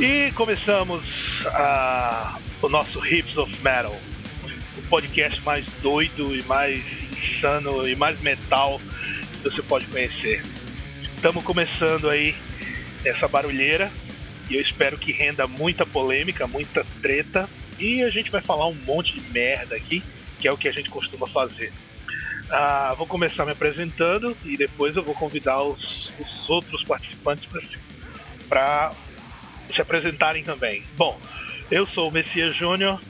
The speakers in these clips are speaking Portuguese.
E começamos a, o nosso Hips of Metal, o podcast mais doido e mais insano e mais metal que você pode conhecer. Estamos começando aí essa barulheira e eu espero que renda muita polêmica, muita treta e a gente vai falar um monte de merda aqui, que é o que a gente costuma fazer. Ah, vou começar me apresentando e depois eu vou convidar os, os outros participantes para se apresentarem também. Bom, eu sou o Messias Júnior,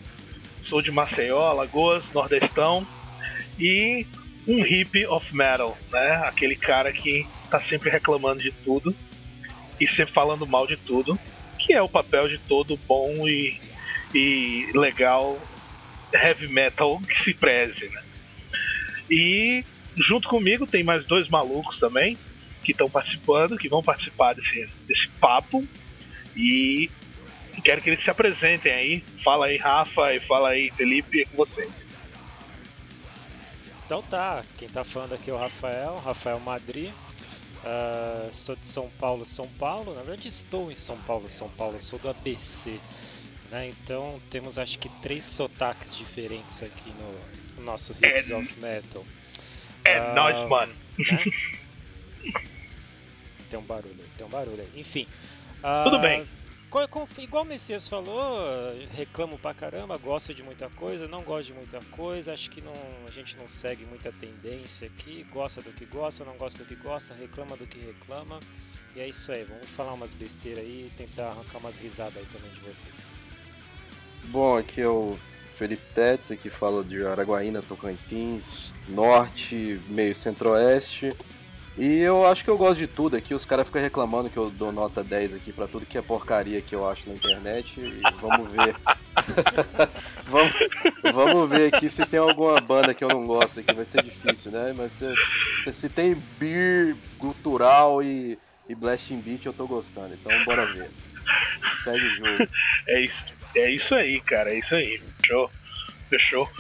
sou de Maceió, Alagoas, Nordestão e um hippie of metal, né? Aquele cara que tá sempre reclamando de tudo e sempre falando mal de tudo, que é o papel de todo bom e, e legal heavy metal que se preze, né? E junto comigo tem mais dois malucos também que estão participando, que vão participar desse, desse papo. E quero que eles se apresentem aí. Fala aí, Rafa, e fala aí, Felipe, é com vocês. Então tá, quem tá falando aqui é o Rafael, Rafael Madri. Uh, sou de São Paulo, São Paulo. Na verdade, estou em São Paulo, São Paulo. Sou do ABC. Né? Então temos acho que três sotaques diferentes aqui no, o nosso Hips é, of Metal. É uh, nóis, mano. Né? tem um barulho tem um barulho. Enfim. Uh, Tudo bem. Igual o Messias falou, reclamo pra caramba, gosto de muita coisa, não gosto de muita coisa, acho que não, a gente não segue muita tendência aqui, gosta do que gosta, não gosta do que gosta, reclama do que reclama. E é isso aí, vamos falar umas besteiras aí e tentar arrancar umas risadas aí também de vocês. Bom, aqui é o Felipe Tetz, aqui fala de Araguaína, Tocantins, Norte, meio Centro-Oeste. E eu acho que eu gosto de tudo aqui. Os caras ficam reclamando que eu dou nota 10 aqui para tudo que é porcaria que eu acho na internet. E vamos ver. vamos, vamos ver aqui se tem alguma banda que eu não gosto aqui. Vai ser difícil, né? Mas se, se tem beer, cultural e, e blasting beat, eu tô gostando. Então bora ver. Segue o jogo. É isso. É isso aí, cara, é isso aí. Fechou? Fechou?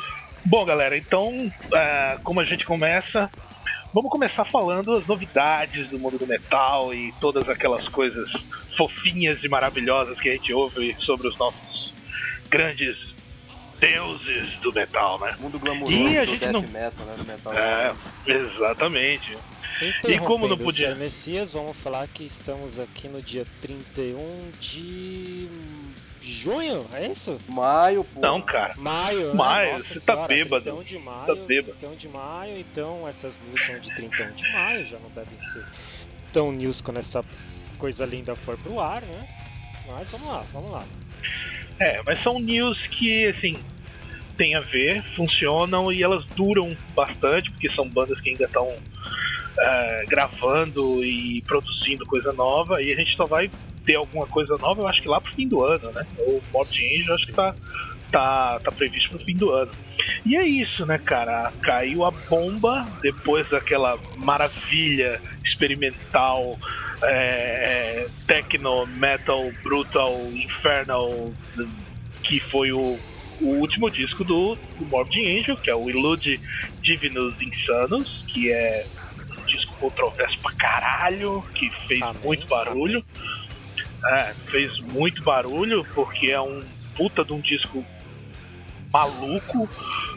Bom, galera, então, uh, como a gente começa, vamos começar falando as novidades do mundo do metal e todas aquelas coisas fofinhas e maravilhosas que a gente ouve sobre os nossos grandes deuses do metal, né? Mundo glamouroso e a gente do não... metal, né? Do metal. É, exatamente. E como não podia. Messias, vamos falar que estamos aqui no dia 31 de Junho, é isso? Maio, pô. Não, cara. Maio, né? Maio, Nossa você tá senhora, tá bêbado. 31 de maio, tá bêbado. 31 de maio, então essas news são de 31 de maio, já não devem ser tão news quando essa coisa linda for pro ar, né? Mas vamos lá, vamos lá. É, mas são news que, assim, tem a ver, funcionam e elas duram bastante, porque são bandas que ainda estão é, gravando e produzindo coisa nova, e a gente só vai ter alguma coisa nova, eu acho que lá pro fim do ano, né? O Morbid Angel acho que tá, tá, tá previsto pro fim do ano. E é isso, né, cara? Caiu a bomba depois daquela maravilha experimental, é, é, techno, metal, brutal, infernal, que foi o, o último disco do, do Morbid Angel, que é o Illude Divinus Insanos, que é disco controverso pra caralho, que fez amém, muito barulho. É, fez muito barulho porque é um puta de um disco maluco,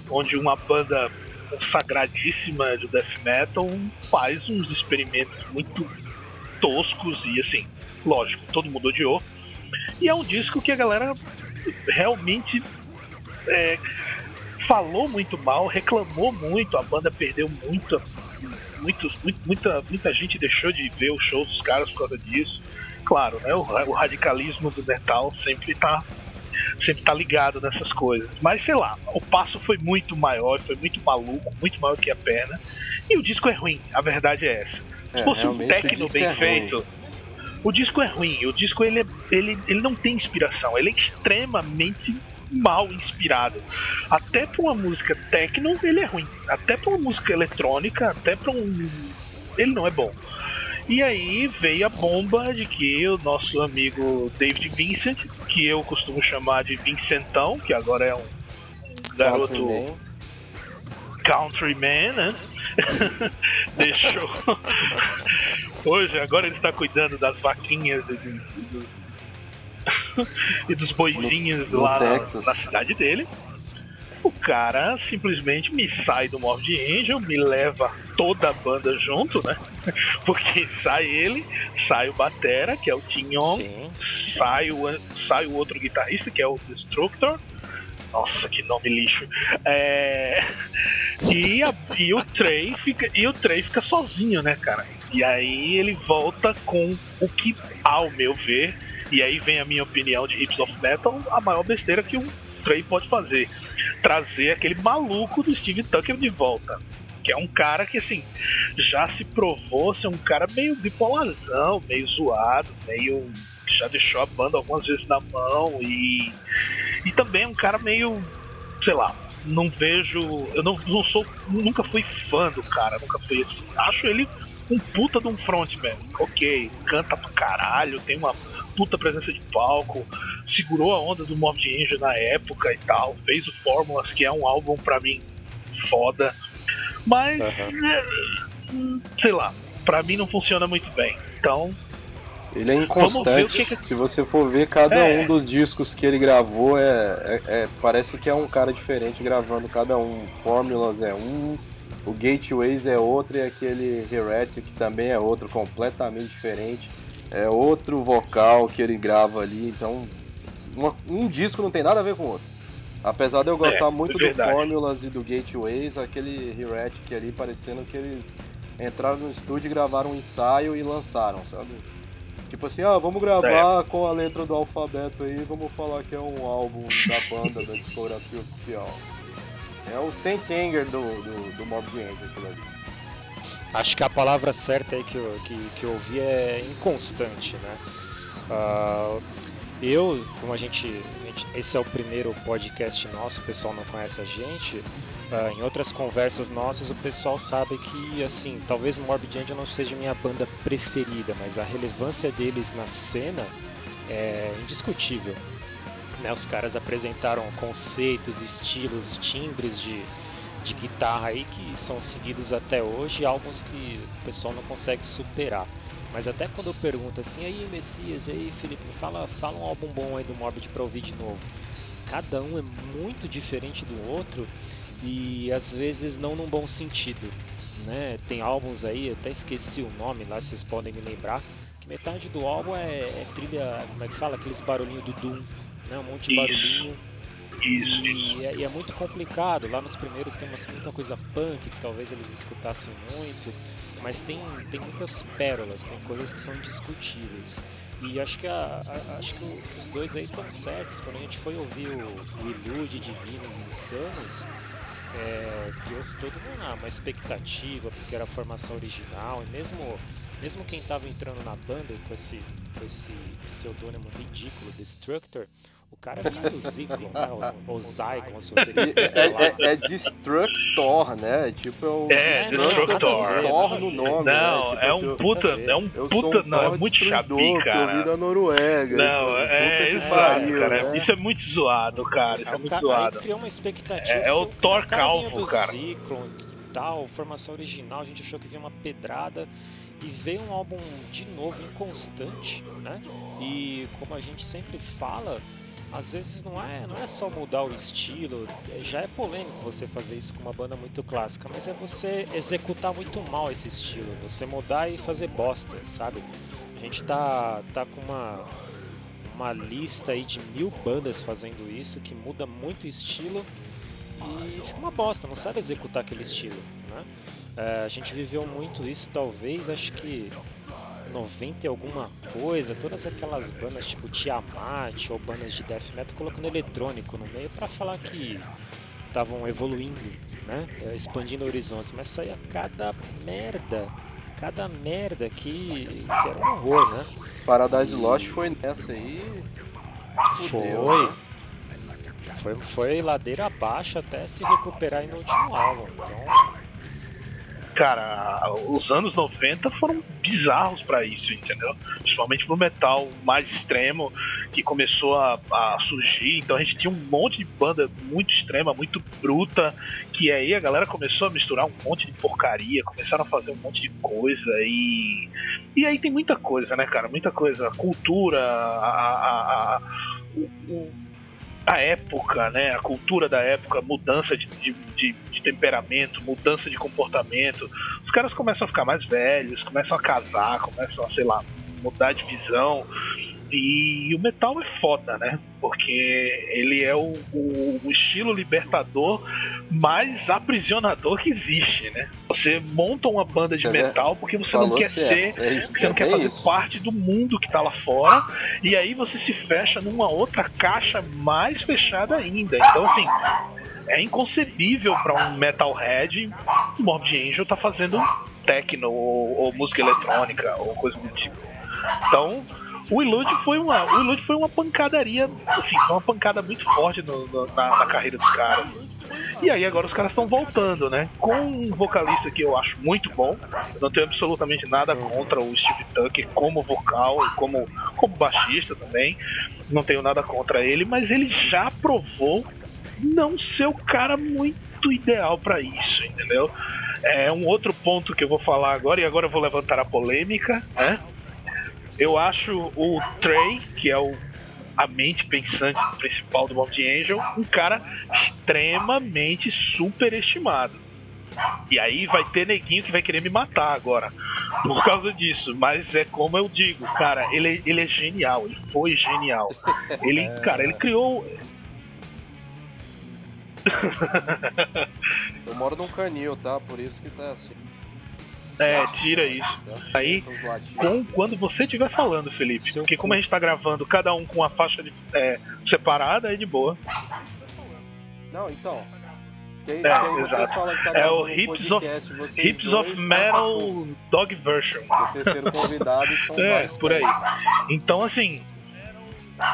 onde uma banda consagradíssima de death metal faz uns experimentos muito toscos e assim, lógico, todo mundo odiou. E é um disco que a galera realmente é, falou muito mal, reclamou muito, a banda perdeu muito, muito, muita, muita gente deixou de ver os shows dos caras por causa disso claro, né? O, o radicalismo do metal sempre tá sempre tá ligado nessas coisas. Mas sei lá, o passo foi muito maior, foi muito maluco, muito maior que a perna. E o disco é ruim, a verdade é essa. Se é, fosse um techno bem é feito, o disco é ruim. O disco ele, é, ele, ele não tem inspiração, ele é extremamente mal inspirado. Até pra uma música techno, ele é ruim. Até pra uma música eletrônica, até pra um. Ele não é bom. E aí veio a bomba de que o nosso amigo David Vincent, que eu costumo chamar de Vincentão, que agora é um, um garoto Countryman, countryman né? Deixou. Hoje, agora ele está cuidando das vaquinhas do, do, e dos boizinhos no, no lá na, na, cidade dele. O cara simplesmente me sai do Morbid Angel, me leva toda a banda junto, né? Porque sai ele, sai o Batera, que é o Tinyon, sai o, sai o outro guitarrista, que é o Destructor. Nossa, que nome lixo. É... E, a, e o Trey fica e o Trey fica sozinho, né, cara? E aí ele volta com o que, ao meu ver, e aí vem a minha opinião de Hips of Metal, a maior besteira que um Trey pode fazer. Trazer aquele maluco do Steve Tucker de volta. Que é um cara que, assim, já se provou ser um cara meio bipolarzão, meio zoado, meio. já deixou a banda algumas vezes na mão e. E também é um cara meio. sei lá, não vejo. Eu não, não sou. Nunca fui fã do cara, nunca fui assim. Acho ele um puta de um frontman. Ok, canta pra caralho, tem uma puta presença de palco, segurou a onda do Morbid Angel na época e tal, fez o Fórmulas, que é um álbum pra mim foda. Mas, uhum. sei lá, pra mim não funciona muito bem. Então, ele é inconstante. Que que... Se você for ver cada é. um dos discos que ele gravou, é, é, é, parece que é um cara diferente gravando cada um. Fórmulas é um, o Gateways é outro e aquele Heretic também é outro, completamente diferente. É outro vocal que ele grava ali, então uma, um disco não tem nada a ver com o outro. Apesar de eu gostar é, muito do Fórmulas e do Gateways, aquele Heretic ali parecendo que eles entraram no estúdio, gravaram um ensaio e lançaram, sabe? Tipo assim, ah, vamos gravar é. com a letra do alfabeto aí, vamos falar que é um álbum da banda, da discografia oficial. É o Saint Anger do, do, do Mob Angel, aquilo ali. Acho que a palavra certa aí que eu, que, que eu ouvi é inconstante, né? Uh, eu, como a gente, a gente, Esse é o primeiro podcast nosso, o pessoal não conhece a gente. Uh, em outras conversas nossas, o pessoal sabe que, assim, talvez Morbid Angel não seja minha banda preferida, mas a relevância deles na cena é indiscutível. Né? Os caras apresentaram conceitos, estilos, timbres de, de guitarra aí que são seguidos até hoje, álbuns que o pessoal não consegue superar. Mas até quando eu pergunto assim, aí Messias, aí Felipe, me fala, fala um álbum bom aí do Morbid pra ouvir de novo. Cada um é muito diferente do outro e às vezes não num bom sentido. Né? Tem álbuns aí, até esqueci o nome lá, vocês podem me lembrar, que metade do álbum é, é trilha, como é que fala? Aqueles barulhinhos do Doom, né? um monte de barulhinho. Isso, e, é, e, é, muito complicado. Lá nos primeiros tem muita coisa punk que talvez eles escutassem muito, mas tem, tem muitas pérolas, tem coisas que são discutíveis. E acho que, a, a, acho que os dois aí estão certos. Quando a gente foi ouvir o, o Ilude Divinos Insanos, é, criou-se toda uma, uma expectativa, porque era a formação original, e mesmo, mesmo quem estava entrando na banda com esse, com esse pseudônimo ridículo, Destructor, cara é do Zyklon, né? Ou, ou Zyklon, se você quiser. É, é, é, Destructor, né? Tipo, é o é, Destructor. Thor no nome. Né? Não, né? tipo, é um puta. É um puta. Um não, é muito chapi, cara. Eu da Noruega. Não, é, exato, cara. Né? Isso é muito zoado, cara. Isso é, muito zoado. criou uma expectativa. É, o Thor calvo, cara. Zyklon e tal, formação original, a gente achou que vinha uma pedrada e veio um álbum de novo inconstante, né? E como a gente sempre fala, às vezes não é, não é só mudar o estilo, já é polêmico você fazer isso com uma banda muito clássica, mas é você executar muito mal esse estilo, você mudar e fazer bosta, sabe? A gente tá, tá com uma, uma lista aí de mil bandas fazendo isso, que muda muito o estilo e fica uma bosta, não sabe executar aquele estilo, né? É, a gente viveu muito isso, talvez, acho que 90 e alguma coisa, todas aquelas bandas tipo Tiamat ou bandas de death metal colocando eletrônico no meio para falar que estavam evoluindo, né? É, expandindo horizontes, mas saía cada merda, cada merda que, que era um horror, né? Paradise e... Lost foi nessa aí. Fudeu, foi. Né? Foi, foi ladeira abaixo até se recuperar no último álbum. Então, cara, os anos 90 foram bizarros para isso, entendeu? Principalmente pro metal mais extremo que começou a, a, surgir. Então a gente tinha um monte de banda muito extrema, muito bruta, que aí a galera começou a misturar um monte de porcaria, começaram a fazer um monte de coisa e. E aí tem muita coisa, né, cara? Muita coisa. A cultura, a, a, a o, a época, né, a cultura da época, mudança de, de, de, de, temperamento, mudança de comportamento. Os caras começam a ficar mais velhos, começam a casar, começam a, sei lá, mudar de visão. E o metal é foda, né? Porque ele é o, o, o, estilo libertador mais aprisionador que existe, né? Você monta uma banda de é, metal porque você não quer certo. ser, é isso, você não quer é fazer isso. parte do mundo que tá lá fora, e aí você se fecha numa outra caixa mais fechada ainda. Então, assim, é inconcebível para um metalhead o Morbid Angel tá fazendo techno ou, ou música eletrônica ou coisa do tipo. Então, o Ilude foi uma, o Ilude foi uma pancadaria, assim, foi uma pancada muito forte no, no, na, na, carreira dos caras. E aí agora os caras estão voltando, né? Com um vocalista que eu acho muito bom. Não tenho absolutamente nada contra o Steve Tucker como vocal e como, como baixista também. Não tenho nada contra ele, mas ele já provou não ser o cara muito ideal para isso, entendeu? É um outro ponto que eu vou falar agora, e agora eu vou levantar a polêmica, né? Eu acho o Trey, que é o a mente pensante principal do Bob Angel, um cara extremamente superestimado. E aí vai ter neguinho que vai querer me matar agora por causa disso. Mas é como eu digo, cara, ele, ele é genial, ele foi genial. Ele, cara, ele criou. eu moro num canil, tá? Por isso que tá assim. É, tira isso. Aí, com, quando você estiver falando, Felipe, porque como a gente tá gravando cada um com uma faixa de, é, separada, é de boa. Não, então. Quem, é, quem exato. Tá é o Hips, podcast, of, Hips of Metal Dog Version. O terceiro convidado são É, por aí. Então, assim,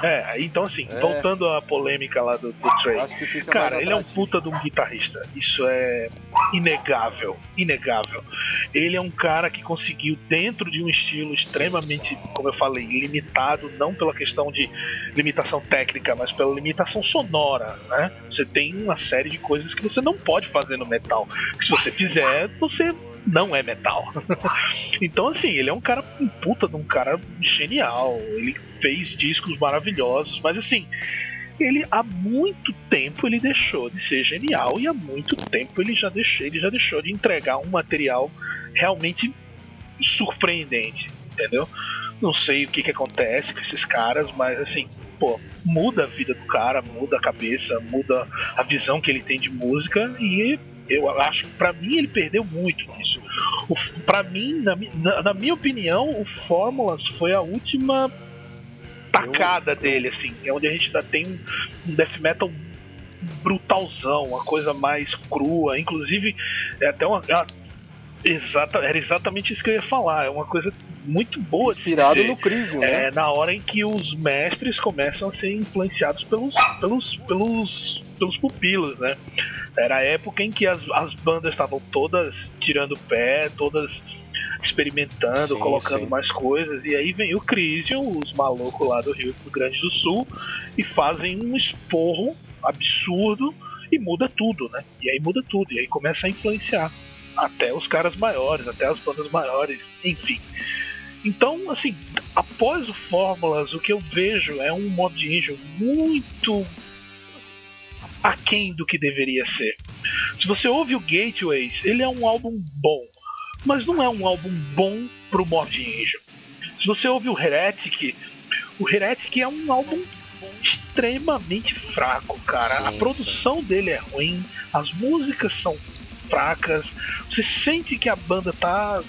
é, então assim, é. voltando à polêmica lá do, do Trey. Cara, ele é um puta de um guitarrista. Isso é inegável. Inegável. Ele é um cara que conseguiu, dentro de um estilo extremamente, sim, como eu falei, limitado, não pela questão de limitação técnica, mas pela limitação sonora, né? Você tem uma série de coisas que você não pode fazer no metal. Que se você fizer, você não é metal. então, assim, ele é um cara, um puta de um cara genial. Ele fez discos maravilhosos, mas assim, ele há muito tempo ele deixou de ser genial e há muito tempo ele já deixou, ele já deixou de entregar um material realmente surpreendente, entendeu? Não sei o que, que acontece com esses caras, mas assim, pô, muda a vida do cara, muda a cabeça, muda a visão que ele tem de música e eu acho que para mim ele perdeu muito nisso. Para mim, na, na, na, minha opinião, o Fórmulas foi a última tacada eu, dele, assim, é onde a gente ainda tem um, um death metal brutalzão, uma coisa mais crua, inclusive é até uma, uma Exata, era exatamente isso que eu ia falar. É uma coisa muito boa. Inspirado no Crisium, né? É na hora em que os mestres começam a ser influenciados pelos, pelos, pelos, pelos pupilos, né? Era a época em que as, as bandas estavam todas tirando pé, todas experimentando, sim, colocando sim. mais coisas, e aí vem o Crisium, os malucos lá do Rio Grande do Sul, e fazem um esporro absurdo e muda tudo, né? E aí muda tudo, e aí começa a influenciar até os caras maiores, até as bandas maiores, enfim. Então, assim, após o Fórmulas, o que eu vejo é um modo de Angel muito aquém do que deveria ser. Se você ouve o Gateways, ele é um álbum bom, mas não é um álbum bom pro Morbid Angel. Se você ouve o Heretic, o Heretic é um álbum extremamente fraco, cara. Sim, a produção sim. dele é ruim, as músicas são fracas. Você sente que a banda tá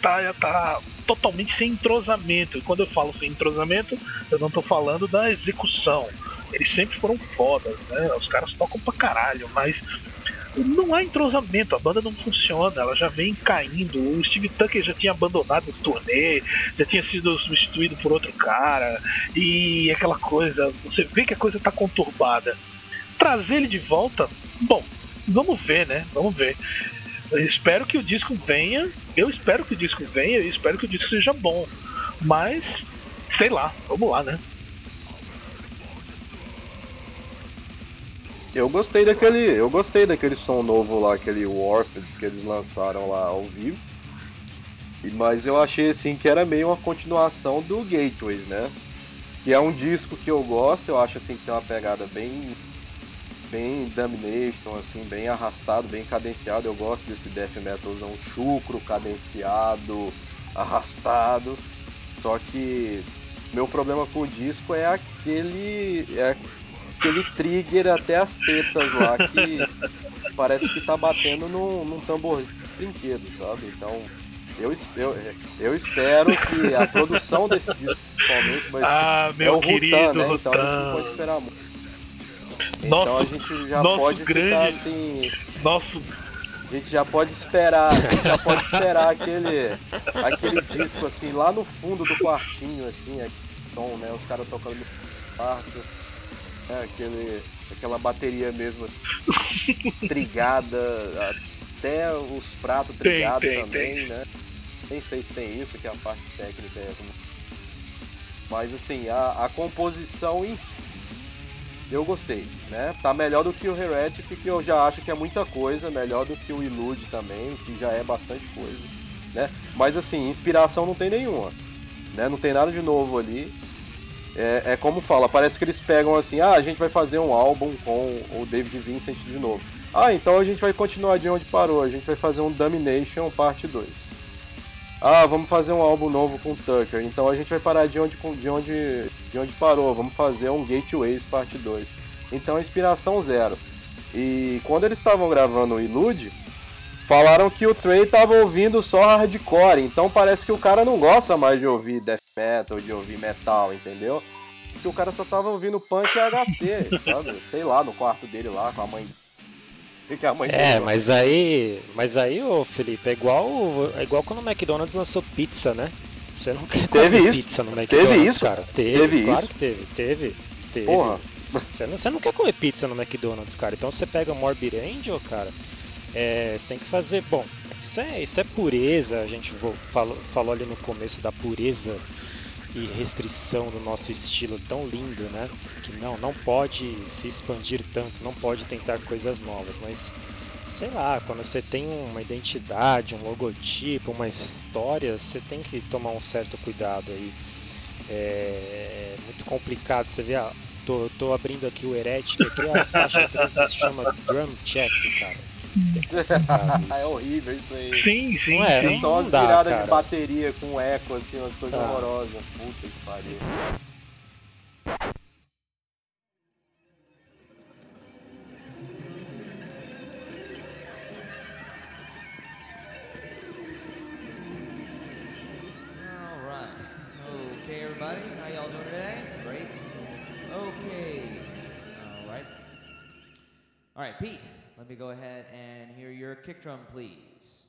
tá, tá totalmente sem entrosamento. E quando eu falo sem entrosamento, eu não tô falando da execução. Eles sempre foram fodas, né? Os caras tocam pra caralho, mas não há entrosamento, a banda não funciona, ela já vem caindo. O Steve Tucker já tinha abandonado o turnê, já tinha sido substituído por outro cara, e aquela coisa, você vê que a coisa tá conturbada. Trazer ele de volta, bom, vamos ver, né? Vamos ver. Eu espero que o disco venha. Eu espero que o disco venha. Eu espero que o disco seja bom. Mas, sei lá, vamos lá, né? Eu gostei daquele, eu gostei daquele som novo lá, aquele Warped que eles lançaram lá ao vivo. Mas eu achei assim que era meio uma continuação do Gateways, né? Que é um disco que eu gosto, eu acho assim que tem uma pegada bem bem Domination, assim, bem arrastado, bem cadenciado. Eu gosto desse death metalzão chucro, cadenciado, arrastado. Só que meu problema com o disco é aquele é aquele trigger até as tetas lá que parece que tá batendo num, num tambor de brinquedo, sabe? Então eu, eu, eu espero que a produção desse disco principalmente vai ah, ser meu é o querido Rutan, né? Rutan. Então a gente pode esperar muito. Nosso, então a gente já pode grande, ficar assim. Nosso A gente já pode esperar, a gente já pode esperar aquele, aquele disco assim, lá no fundo do quartinho, assim, aquele tom, né? Os caras tocando no quarto, né? Aquele, aquela bateria mesmo trigada, até os pratos trigados tem, também, tem. né? Nem sei se tem isso, que a parte técnica é. Mas assim, a, a composição em eu gostei, né? Tá melhor do que o Heretic, que eu já acho que é muita coisa, melhor do que o Illude também, que já é bastante coisa, né? Mas assim, inspiração não tem nenhuma, né? Não tem nada de novo ali. É, é como fala, parece que eles pegam assim, ah, a gente vai fazer um álbum com o David Vincent de novo. Ah, então a gente vai continuar de onde parou, a gente vai fazer um Domination parte 2. Ah, vamos fazer um álbum novo com o Tucker. Então a gente vai parar de onde, de onde, de onde parou. Vamos fazer um Gateways parte 2. Então inspiração zero. E quando eles estavam gravando o Ilude, falaram que o Trey estava ouvindo só hardcore. Então parece que o cara não gosta mais de ouvir death metal, de ouvir metal, entendeu? Que o cara só tava ouvindo punk e HC, sabe? Sei lá, no quarto dele lá, com a mãe que a mãe É, dele- mas aí, mas aí, ô Felipe, é igual, é igual quando o McDonald's lançou pizza, né? Você não quer comer Teve isso? pizza no McDonald's, Teve isso? cara. Teve, Teve claro isso? que teve, teve, teve. Porra. Você não, você não quer comer pizza no McDonald's, cara. Então você pega Morbid Angel, cara. É, você tem que fazer. Bom, isso é, isso é pureza. A gente falou, falou ali no começo da pureza e restrição do nosso estilo tão lindo, né? Que não, não pode se expandir tanto, não pode tentar coisas novas, mas sei lá, quando você tem uma identidade, um logotipo, uma história, você tem que tomar um certo cuidado aí. É muito complicado, você vê, ah, tô, tô abrindo aqui o Heretic, aqui a faixa 3 se chama Drum Check, cara. É horrível isso aí. Sim, sim, Não é, sim. É só Não as dá, viradas de bateria com eco, assim, umas coisas Tá. horrorosas. Puta que pariu. All right. Okay, everybody. How y'all doing today? Great. Okay. All right. All right, Pete. Let me go ahead and hear your kick drum, please.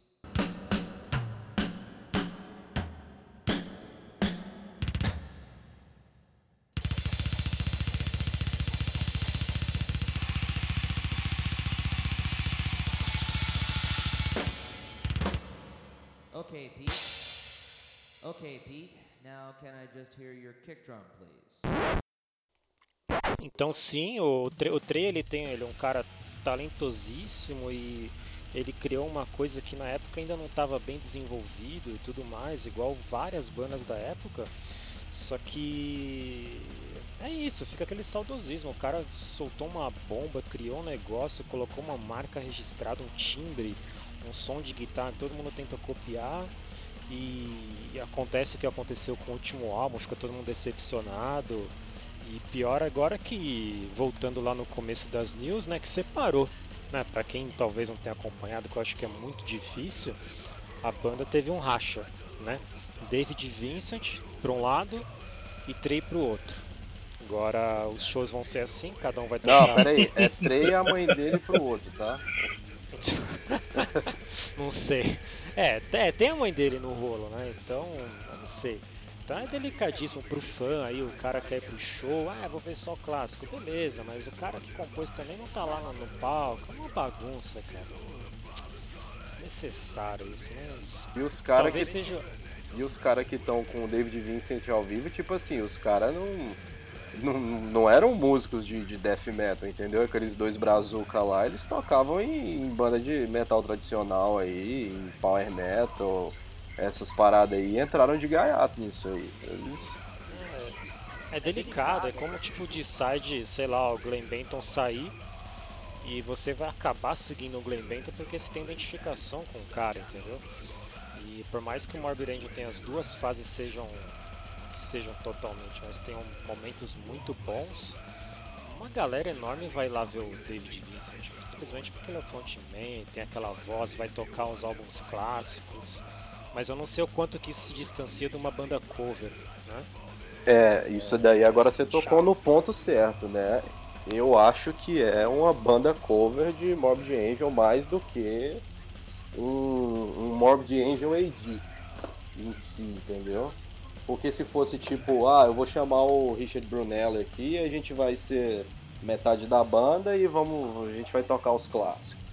Okay, Pete. Okay, Pete. Now, can I just hear your kick drum, please? Então sim, o, Tre- o Trey ele tem, ele é um cara talentosíssimo e ele criou uma coisa que na época ainda não estava bem desenvolvido e tudo mais, igual várias bandas da época. Só que é isso, fica aquele saudosismo. O cara soltou uma bomba, criou um negócio, colocou uma marca registrada, um timbre, um som de guitarra, todo mundo tenta copiar e acontece o que aconteceu com o último álbum, fica todo mundo decepcionado. E pior agora que, voltando lá no começo das news, né, que separou. Né, para quem talvez não tenha acompanhado, que eu acho que é muito difícil, a banda teve um racha, né? David Vincent para um lado e Trey para o outro. Agora os shows vão ser assim, cada um vai tocar. Não, peraí. É Trey e a mãe dele pro outro, tá? não sei. É, te- tem a mãe dele no rolo, né? Então, não sei. Então é delicadíssimo pro fã aí, o cara quer ir pro show, ah, vou ver só clássico, beleza, mas o cara que compôs também não tá lá no palco, é uma bagunça, cara. desnecessário isso, mas. E os caras que, seja. e os cara que estão com o David Vincent ao vivo, tipo assim, os caras não, não. Não eram músicos de, de death metal, entendeu? Aqueles dois brazuca lá, eles tocavam em, em banda de metal tradicional aí, em power metal, essas paradas aí, entraram de gaiato nisso aí. Eles É delicado, é como tipo de side, sei lá, o Glenn Benton sair e você vai acabar seguindo o Glenn Benton porque você tem identificação com o cara, entendeu? E por mais que o Morbid Angel tenha as duas fases sejam sejam totalmente, mas tenham momentos muito bons, uma galera enorme vai lá ver o David Vincent, simplesmente porque ele é frontman, tem aquela voz, vai tocar uns álbuns clássicos, mas eu não sei o quanto que isso se distancia de uma banda cover, né? É, isso daí agora você tocou no ponto certo, né? Eu acho que é uma banda cover de Morbid Angel mais do que um, um Morbid Angel AD em si, entendeu? Porque se fosse tipo, ah, eu vou chamar o Richard Brunello aqui a gente vai ser metade da banda e vamos, a gente vai tocar os clássicos,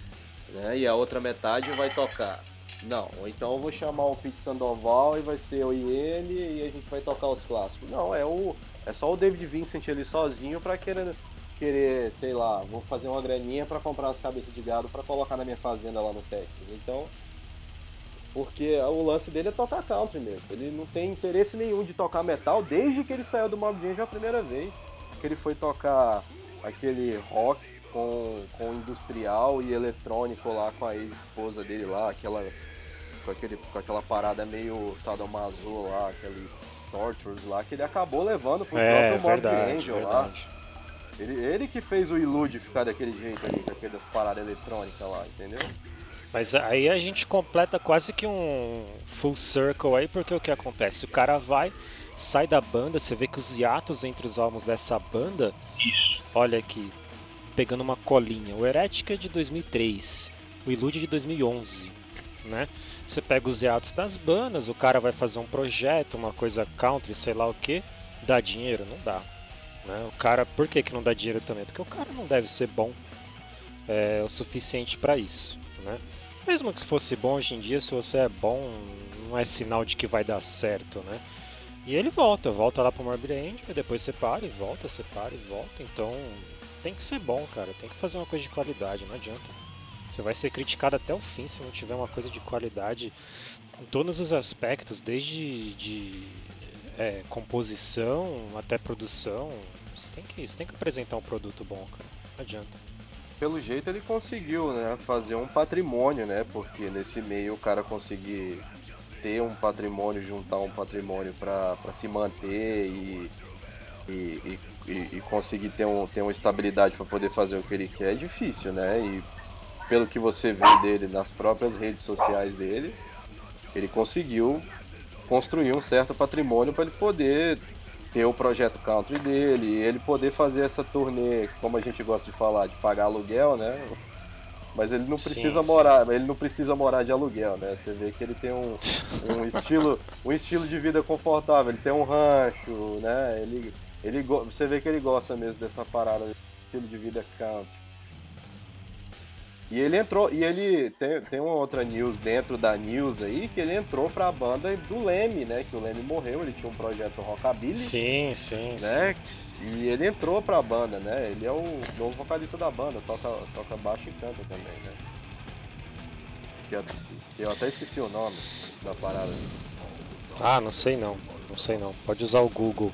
né? E a outra metade vai tocar. Não, ou então eu vou chamar o Pete Sandoval e vai ser eu e ele e a gente vai tocar os clássicos. Não, é o é só o David Vincent ali sozinho pra querer querer, sei lá, vou fazer uma graninha pra comprar umas cabeças de gado pra colocar na minha fazenda lá no Texas. Então, porque o lance dele é tocar country mesmo. Ele não tem interesse nenhum de tocar metal desde que ele saiu do Mob Angel a primeira vez. Que ele foi tocar aquele rock com, com industrial e eletrônico lá com a ex-esposa dele lá, aquela, com, aquele, com aquela parada meio sadomaso lá, aquele Tortures lá, que ele acabou levando pro É, próprio verdade, Angel lá. verdade. Ele, ele que fez o Ilude ficar daquele jeito ali, com aquelas paradas eletrônicas lá, entendeu? Mas aí a gente completa quase que um full circle aí, porque o que acontece? O cara vai, sai da banda, você vê que os hiatos entre os álbuns dessa banda, Isso. olha aqui, pegando uma colinha. O Heretic é de 2003, o Ilude é de 2011, né? Você pega os hiatos das bandas, o cara vai fazer um projeto, uma coisa country, sei lá o que, dá dinheiro? Não dá. Né? O cara, por que, que não dá dinheiro também? Porque o cara não deve ser bom é, o suficiente para isso, né? Mesmo que fosse bom hoje em dia, se você é bom, não é sinal de que vai dar certo, né? E ele volta, volta lá pro Morbid Angel, depois você para e volta, você para e volta. Então tem que ser bom, cara. Tem que fazer uma coisa de qualidade, não adianta. Você vai ser criticado até o fim se não tiver uma coisa de qualidade em todos os aspectos, desde de é, composição até produção. Você tem, que, você tem que apresentar um produto bom, cara. Não adianta. Pelo jeito ele conseguiu, né, fazer um patrimônio, né? Porque nesse meio o cara conseguir ter um patrimônio, juntar um patrimônio para se manter e, e, e, e- conseguir ter, um, ter uma estabilidade para poder fazer o que ele quer é difícil, né? E pelo que você vê dele nas próprias redes sociais dele, ele conseguiu construir um certo patrimônio para ele poder ter o projeto country dele, ele poder fazer essa turnê, como a gente gosta de falar, de pagar aluguel, né? Mas ele não Sim, precisa sim. morar, ele não precisa morar de aluguel, né? Você vê que ele tem um, um estilo, um estilo de vida confortável, ele tem um rancho, né? Ele, ele, você vê que ele gosta mesmo dessa parada, estilo de vida country. E ele entrou, e ele tem, tem uma outra news dentro da news aí, que ele entrou pra banda do Leme, né? Que o Leme morreu, ele tinha um projeto Rockabilly, Sim, sim. né? E ele entrou pra banda, né? Ele é o novo vocalista da banda, toca, toca baixo e canta também, né? Eu, até esqueci o nome da parada. Ah, não sei não. Não sei não. Pode usar o Google.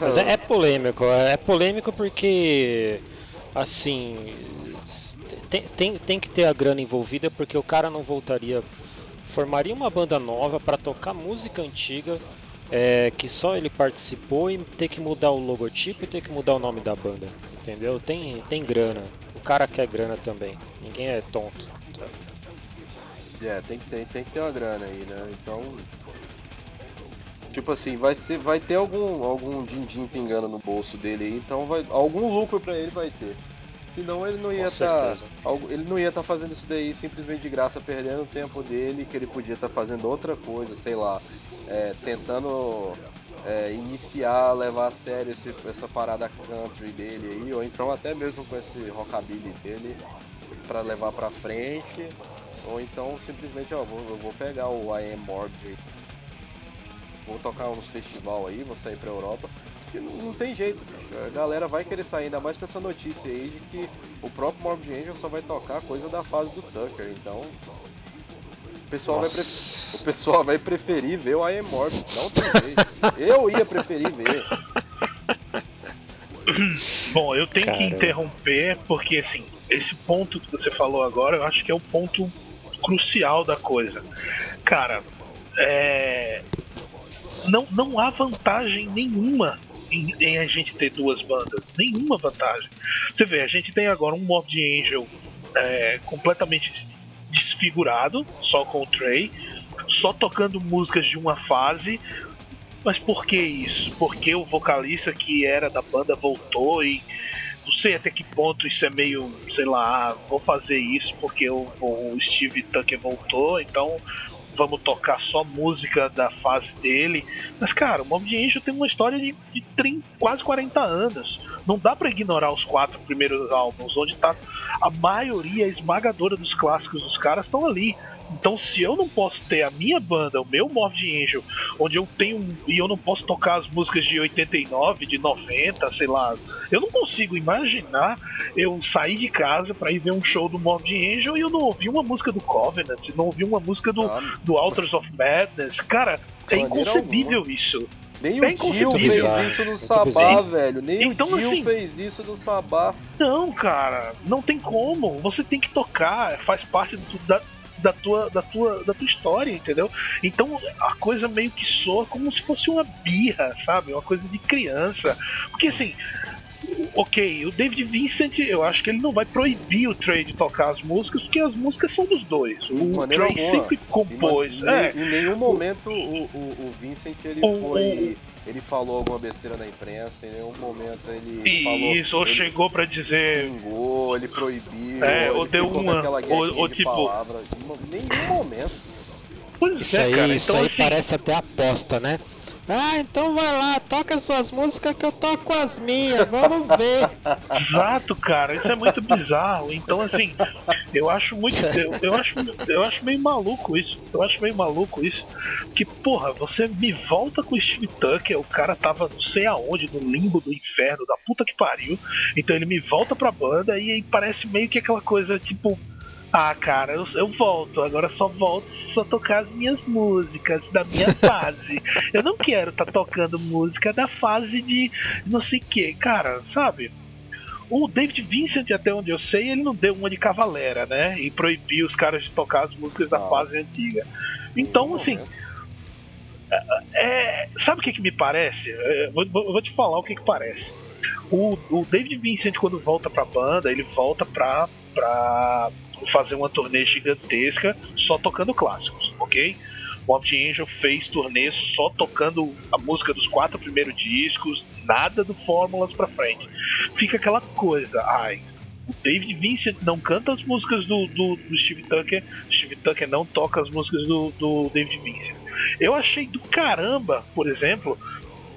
Mas é, é polêmico. É polêmico porque, assim, tem, tem, tem que ter a grana envolvida porque o cara não voltaria. Formaria uma banda nova para tocar música antiga é, que só ele participou e ter que mudar o logotipo e ter que mudar o nome da banda. Entendeu? Tem, tem grana. O cara quer grana também. Ninguém é tonto. É, tem que, ter, tem que ter uma grana aí, né? Então. Tipo assim, vai, ser, vai ter algum, algum din-din pingando no bolso dele aí, então vai, algum lucro pra ele vai ter. Senão ele não ia estar. certeza. ele não ia estar fazendo isso daí simplesmente de graça, perdendo o tempo dele, que ele podia estar fazendo outra coisa, sei lá, é, tentando é, iniciar, levar a sério esse- essa parada country dele aí, ou então até mesmo com esse rockabilly dele pra levar pra frente Ou então simplesmente, ó, vou, eu vou pegar o I Am Morbid, vou tocar uns festival aí, vou sair pra Europa. Que não, não tem jeito, bicho. A galera vai querer sair, ainda mais com essa notícia aí de que o próprio Morbid Angel só vai tocar coisa da fase do Tucker. Então, o pessoal, vai, pre- o pessoal vai preferir ver o I Am Morbid. Não tem jeito. Eu ia preferir ver. Bom, eu tenho que Caramba. interromper porque assim, esse ponto que você falou agora, eu acho que é o ponto crucial da coisa. Cara, é... não, não há vantagem nenhuma em, em a gente ter duas bandas. Nenhuma vantagem. Você vê, a gente tem agora um Morbid Angel é, completamente desfigurado, só com o Trey, só tocando músicas de uma fase. Mas por que isso? Porque o vocalista que era da banda voltou e não sei até que ponto isso é meio, sei lá, ah, vou fazer isso porque o, o Steve Tucker voltou, então vamos tocar só música da fase dele. Mas cara, o Mob Angel tem uma história de, de 30, quase 40 anos. Não dá pra ignorar os quatro primeiros álbuns, onde tá a maioria esmagadora dos clássicos dos caras estão ali. Então, se eu não posso ter a minha banda, o meu Morbid Angel, onde eu tenho e eu não posso tocar as músicas de 89, de 90, sei lá, eu não consigo imaginar eu sair de casa pra ir ver um show do Morbid Angel e eu não ouvir uma música do Covenant, não ouvir uma música do, Ah, do Altars of Madness. Cara, é inconcebível isso. Nem É o Dio inconcebível. fez isso no muito Sabá, bizarro. velho. Nem Então, o Dio assim- fez isso no Sabá. Não, cara, não tem como. Você tem que tocar, faz parte do- da, da, tua, da, tua, da tua história, entendeu? Então a coisa meio que soa como se fosse uma birra, sabe? Uma coisa de criança. Porque assim. Ok, o David Vincent, eu acho que ele não vai proibir o Trey de tocar as músicas, porque as músicas são dos dois. O Trey sempre Em, compôs. ma- É, em nenhum momento o, o, o Vincent ele O- foi. Ele falou alguma besteira na imprensa, em nenhum momento ele falou. isso, ou ele chegou pra dizer. xingou, ele proibiu, É, ele ou deu uma- aquela ou- ou de tipo- palavras. Em nenhum momento. Pois Isso é, aí, cara. isso então, aí assim, parece até aposta, né? Ah, então vai lá, toca as suas músicas que eu toco as minhas, vamos ver. Exato, cara, isso é muito bizarro. Então, assim, eu acho muito. Eu, eu acho, eu acho meio maluco isso. Eu acho meio maluco isso. Que, porra, você me volta com o Steve Tucker, o cara tava não sei aonde, no limbo do inferno, da puta que pariu. Então ele me volta pra banda e aí parece meio que aquela coisa tipo. Ah, cara, eu, eu volto, agora só volto se só tocar as minhas músicas da minha fase. Eu não quero estar tocando música da fase de não sei o que, cara, sabe? O David Vincent, até onde eu sei, ele não deu uma de cavalera, né? E proibiu os caras de tocar as músicas da Não. fase antiga. Então, assim, momento. é, sabe o que, que me parece? É, vou, vou- vou te falar o que, que parece. O, o David Vincent, quando volta pra banda, ele volta pra, pra fazer uma turnê gigantesca só tocando clássicos, ok? O Morbid Angel fez turnê só tocando a música dos quatro primeiros discos, nada do Fórmulas pra frente. Fica aquela coisa, ai, o David Vincent não canta as músicas do, do, do Steve Tucker, Steve Tucker não toca as músicas do, do David Vincent. Eu achei do caramba, por exemplo,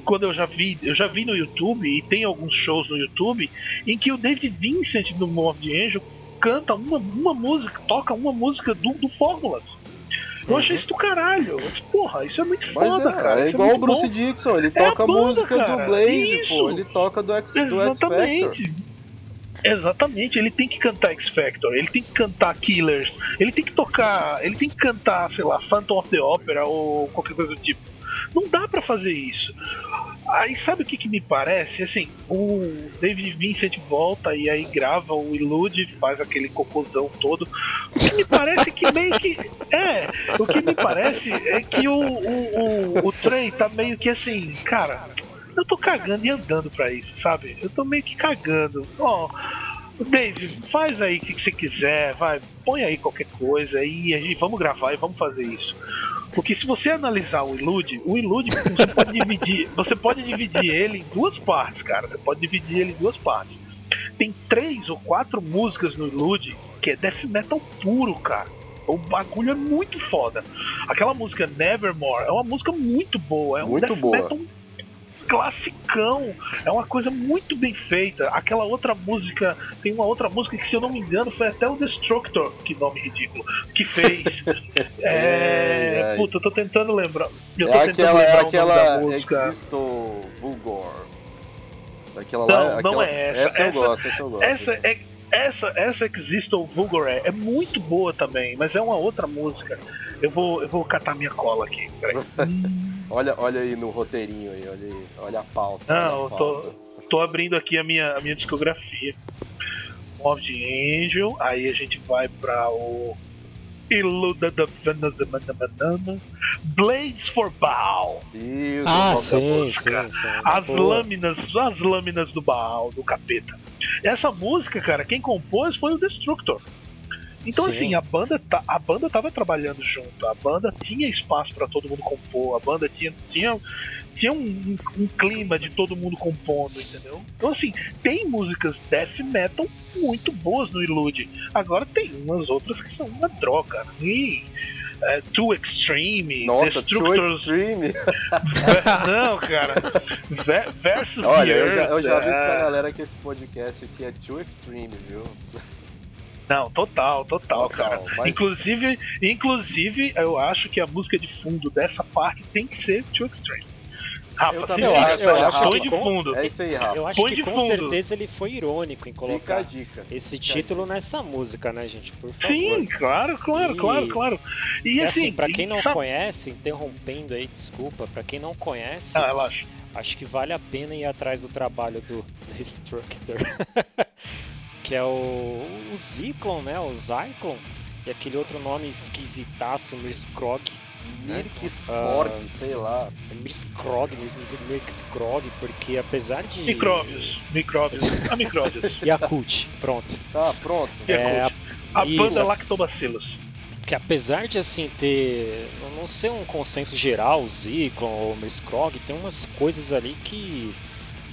quando eu já vi, eu já vi no YouTube e tem alguns shows no YouTube em que o David Vincent do Morbid Angel canta uma, uma música, toca uma música do, do Fórmulas. Eu achei isso do caralho. Porra, isso é muito Mas foda, é, cara. é isso igual o Bruce bom. Dixon, ele É toca a banda, música cara. do Blaze, Isso. pô. Ele toca do X, do X Factor. Exatamente. Exatamente, ele tem que cantar X Factor, ele tem que cantar Killers, ele tem que tocar, ele tem que cantar, sei lá, Phantom of the Opera ou qualquer coisa do tipo. Não dá pra fazer isso. Aí sabe o que, que me parece? Assim, o David Vincent volta e aí grava o Ilude, faz aquele cocôzão todo. O que me parece que meio que. É, o que me parece é que o, o, o, o Trey tá meio que assim, cara, eu tô cagando e andando pra isso, sabe? Eu tô meio que cagando. Ó, Dave, faz aí o que, que você quiser, vai, põe aí qualquer coisa e a gente vamos gravar e vamos fazer isso. Porque se você analisar o Ilude, o Ilude você pode dividir, você pode dividir ele em duas partes, cara. Você pode dividir ele em duas partes. Tem três ou quatro músicas no Ilude que é death metal puro, cara. O bagulho é muito foda. Aquela música Nevermore é uma música muito boa, é um Muito death boa. metal classicão. É uma coisa muito bem feita. Aquela outra música, tem uma outra música que, se eu não me engano, foi até o Destructor, que nome ridículo, que fez. é. Ai, ai. Puta, eu tô tentando lembrar. Eu tô É tentando aquela, é lembrar da aquela música. Existo Vulgor. Aquela Não, lá, não aquela- é essa. Essa eu Essa- gosto, essa eu gosto. Essa é. Essa, essa Existo Vulgar é muito boa também, mas é uma outra música. Eu vou, eu vou catar minha cola aqui. Peraí. Olha, olha aí no roteirinho aí, olha aí, olha a pauta. Não, a eu tô- pauta. Tô abrindo aqui a minha, a minha discografia. Move the Angel, aí a gente vai pra o. Iluda da Banana Blades for Baal. Isso, Ah, sim, sim, sim. As lâminas, as lâminas do Baal, do capeta. Essa música, cara, quem compôs foi o Destructor. Então Sim. assim, a banda tá, a banda tava trabalhando junto, a banda tinha espaço pra todo mundo compor, a banda tinha tinha, tinha um, um- clima de todo mundo compondo, entendeu? Então assim, tem músicas death metal muito boas no Ilude. Agora tem umas outras que são uma droga. E, é, Too Extreme, Nossa, Too Destructors Extreme. não, cara. Ver- versus Olha, eu já, eu já aviso pra é. galera que esse podcast aqui é Too Extreme, viu? Não, total, total, Total, cara. mas- Inclusive, inclusive, eu acho que a música de fundo dessa parte tem que ser Too Extreme. Rafa, Eu também acho, eu acho põe que de com- fundo. É isso aí, Rafa. Eu acho Põe que com fundo. certeza ele foi irônico em colocar dica. esse Fica título nessa música, né, gente? Por favor. Sim, claro, claro, E- claro, claro. E E assim, assim, pra quem não sabe- conhece, interrompendo aí, desculpa, pra quem não conhece, Ah, relaxa. acho que vale a pena ir atrás do trabalho do Destructor. que é o, o Zyklon, né? O Zyklon. E aquele outro nome esquisitaço, Mirskrog. Mirk Sporg, Ah. sei lá. Mirskrog mesmo, Mirskrog, porque apesar de... Micróbios, micróbios, a micróbios. Yakult, pronto. Tá, pronto. É, Yakult. A isso. banda Lactobacillus. que apesar de assim ter não ser um consenso geral, o Zyklon ou o Miskrog, tem umas coisas ali que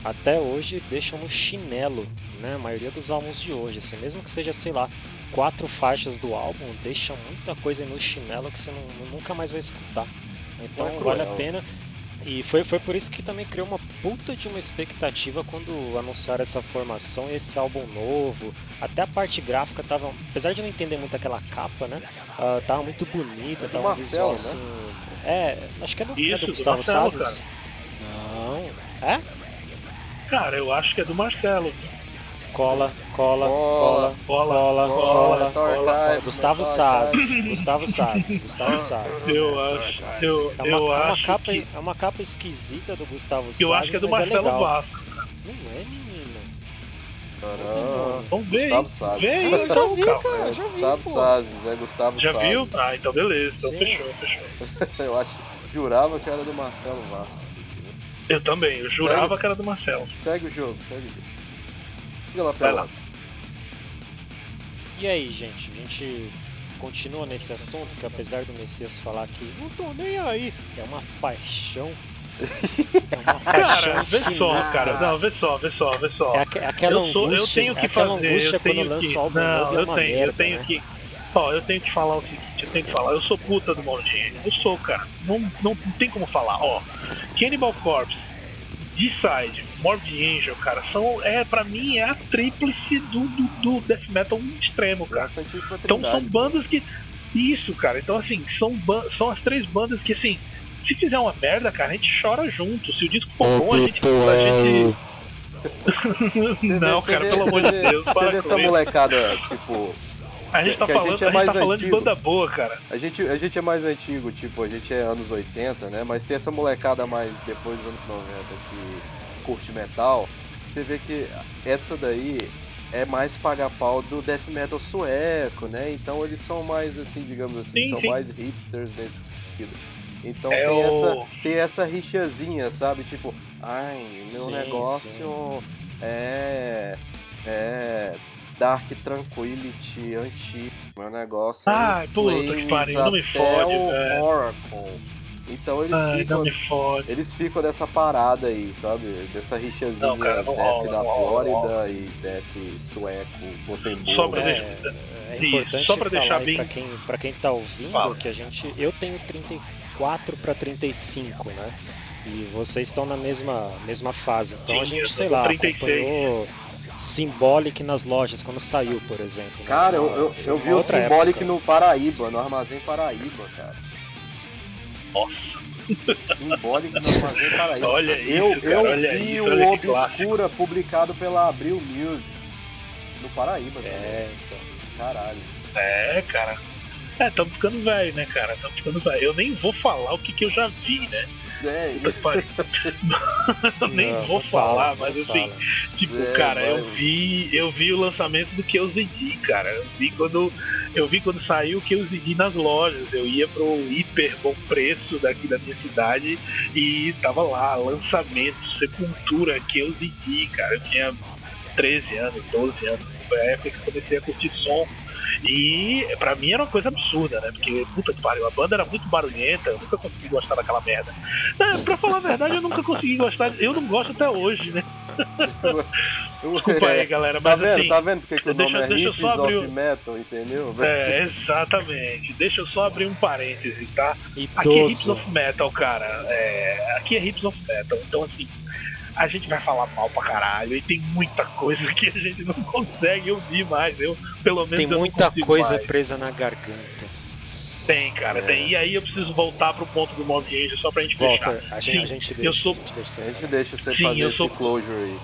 até hoje deixam no chinelo, né? A maioria dos álbuns de hoje, assim, mesmo que seja, sei lá, quatro faixas do álbum, deixa muita coisa no chinelo que você não- nunca mais vai escutar. Então é vale a pena. E foi, foi por isso que também criou uma puta de uma expectativa quando anunciaram essa formação e esse álbum novo. Até a parte gráfica tava, apesar de não entender muito aquela capa, né? ah, tava muito bonita, É tava um Marcelo, visual né? assim. É, acho que é do, é Isso, do do Gustavo Sazes. Não. É? Cara, eu acho que é do Marcelo. Cola, cola, Cola. cola, cola, Cola, cola. Gustavo Sazes. Gustavo Sazes, Gustavo Sazes. Eu acho. Eu, É uma, eu é uma acho capa, que. é uma capa esquisita do Gustavo Salles. Eu acho que é do mas Marcelo legal. Vasco. Não é, menino. Caramba. Vamos ver Gustavo. Vê aí, Eu já então, vi, cara. É já vi, Gustavo pô. Salles, é Gustavo Já Salles. viu? Ah, então beleza. Então Sim. fechou, fechou. Eu acho, jurava que era do Marcelo Vasco. Eu também, eu jurava que era do Marcelo. Segue o jogo, segue o jogo. Fica lá Vai lá. E aí, gente, a gente continua nesse assunto que apesar do Messias falar que não tô nem aí, é uma paixão. É uma paixão Cara, vê só, cara. Não, vê só, vê só, vê só. É aque- aquela eu, sou, eu angústia, tenho é que aquela fazer, angústia eu quando tenho lança que... álbum Não, é eu tenho, merda, eu tenho né? que... Ó, eu tenho que falar o seguinte, eu tenho que falar, eu sou puta do Moldinho. Eu sou, cara. Não, não, não tem como falar, ó. Cannibal Corpse, D-Side, Morbid Angel, cara, são, é, pra mim, é a tríplice do, do, do death metal extremo, cara. Então são bandas que. Isso, cara. Então, assim, são, são as três bandas que, assim, se fizer uma merda, cara, a gente chora junto. Se o disco for bom, a gente. A gente... Você vê- Não, você cara, vê- pelo amor você de vê- Deus, Você para vê com essa molecada, tipo, A gente tá que a falando, gente é a gente tá falando de banda boa, cara. a gente, a gente é mais antigo, tipo, a gente é anos 80, né? Mas tem essa molecada mais depois dos anos 90 que curte metal. Você vê que essa daí é mais paga-pau do death metal sueco, né? Então eles são mais, assim, digamos assim, Sim, são sim. mais hipsters nesse sentido. Então É tem, o- essa, tem essa rixazinha, sabe? Tipo, ai, meu Sim, negócio é. É. Dark Tranquility antigo. Meu negócio é. Ai, puta que Flames pariu, não me até fode, o velho. Oracle. Então eles Ai, ficam. não me fode. Eles ficam dessa parada aí, sabe? Dessa rixazinha Não, cara, não Death rola, da não rola, Flórida e Death sueco, Gotemburgo. Só pra É, deixar- é Isso, importante só pra falar deixar aí bem- pra quem, pra quem tá ouvindo Fala. que a gente. Eu tenho 34 pra 35, né? E vocês estão na mesma, mesma fase. Então Sim, a gente, sei lá, 36. acompanhou Symbolic nas lojas quando saiu, por exemplo. né? Cara, eu, eu, eu vi o Symbolic época. no Paraíba, no Armazém Paraíba, cara. Nossa. Symbolic no Armazém Paraíba. Olha eu, isso, cara, eu olha vi isso, o Obscura publicado pela Abril Music. No Paraíba, cara. É, então. Caralho. É, cara. É, estamos ficando velho, né, cara? Estamos ficando velho. Eu nem vou falar o que, que eu já vi, né? É, que eu nem Não, vou não fala, falar, não mas assim, fala. tipo, É, cara, vai. eu vi, eu vi o lançamento do QZD, cara. Eu vi quando eu vi quando saiu o QZD nas lojas. Eu ia pro hiper bom preço daqui da minha cidade e tava lá, lançamento, Sepultura, QZD, cara. Eu tinha 13 anos, 12 anos. Foi a época que eu comecei a curtir som. E pra mim era uma coisa absurda, né? Porque, puta que pariu, a banda era muito barulhenta, eu nunca consegui gostar daquela merda. É, pra falar a verdade, eu nunca consegui gostar, eu não gosto até hoje, né? Desculpa aí, galera, Tá mas vendo? assim. tá vendo porque que o deixa- nome é deixa eu Hippies só abrir of o- Metal, entendeu? É, exatamente. Deixa eu só abrir um parêntese, tá? Aqui é Hips Idoso. of Metal, cara. É, aqui é Hips of Metal. Então, assim, a gente vai falar mal pra caralho. E tem muita coisa que a gente não consegue ouvir mais. Eu, pelo menos, Tem eu muita coisa mais. presa na garganta. Tem, cara, É. tem. E aí eu preciso voltar pro ponto do Mob Angel só pra gente Volta, fechar. a gente, Sim, a gente eu deixa. sou- a gente deixa A você gente deixa você Sim, fazer eu esse sou- closure aí.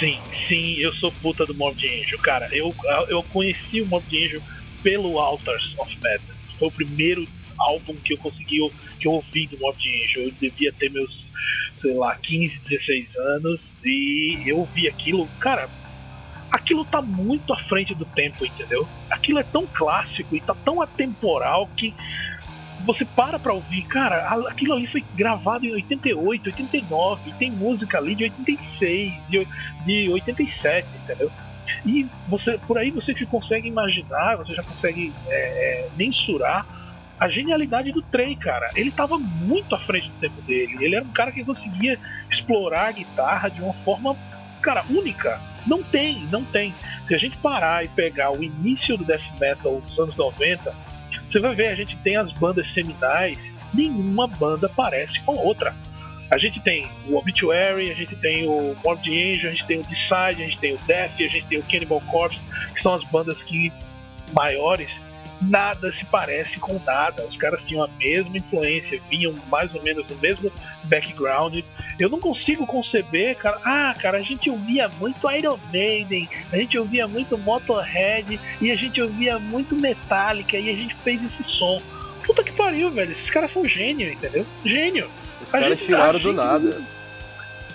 Sim, sim, eu sou puta do Mob Angel. Cara, eu, eu conheci o Mob Angel pelo Altars of Madness. Foi o primeiro álbum que eu consegui, que eu ouvi do Mob Angel. Eu devia ter meus, sei lá, 15, 16 anos. E eu ouvi aquilo, cara. Aquilo tá muito à frente do tempo, entendeu? Aquilo é tão clássico e tá tão atemporal que você para pra ouvir, cara, aquilo ali foi gravado em 88, 89, e tem música ali de 86, de, de 87, entendeu? E você, por aí você consegue imaginar, você já consegue é, é, mensurar a genialidade do Trey, cara. Ele tava muito à frente do tempo dele. Ele era um cara que conseguia explorar a guitarra de uma forma, cara, única. Não tem, não tem. Se a gente parar e pegar o início do death metal dos anos 90, você vai ver, a gente tem as bandas seminais, nenhuma banda parece com a outra. A gente tem o Obituary, a gente tem o Morbid Angel, a gente tem o Decide, a gente tem o Death, a gente tem o Cannibal Corpse, que são as bandas que maiores, nada se parece com nada. Os caras tinham a mesma influência, vinham mais ou menos do mesmo background. Eu não consigo conceber, cara. Ah, cara, a gente ouvia muito Iron Maiden, a gente ouvia muito Motorhead e a gente ouvia muito Metallica e a gente fez esse som. Puta que pariu, velho. Esses caras são gênio, entendeu? Gênio. Os A caras gente- tiraram a do gente- nada.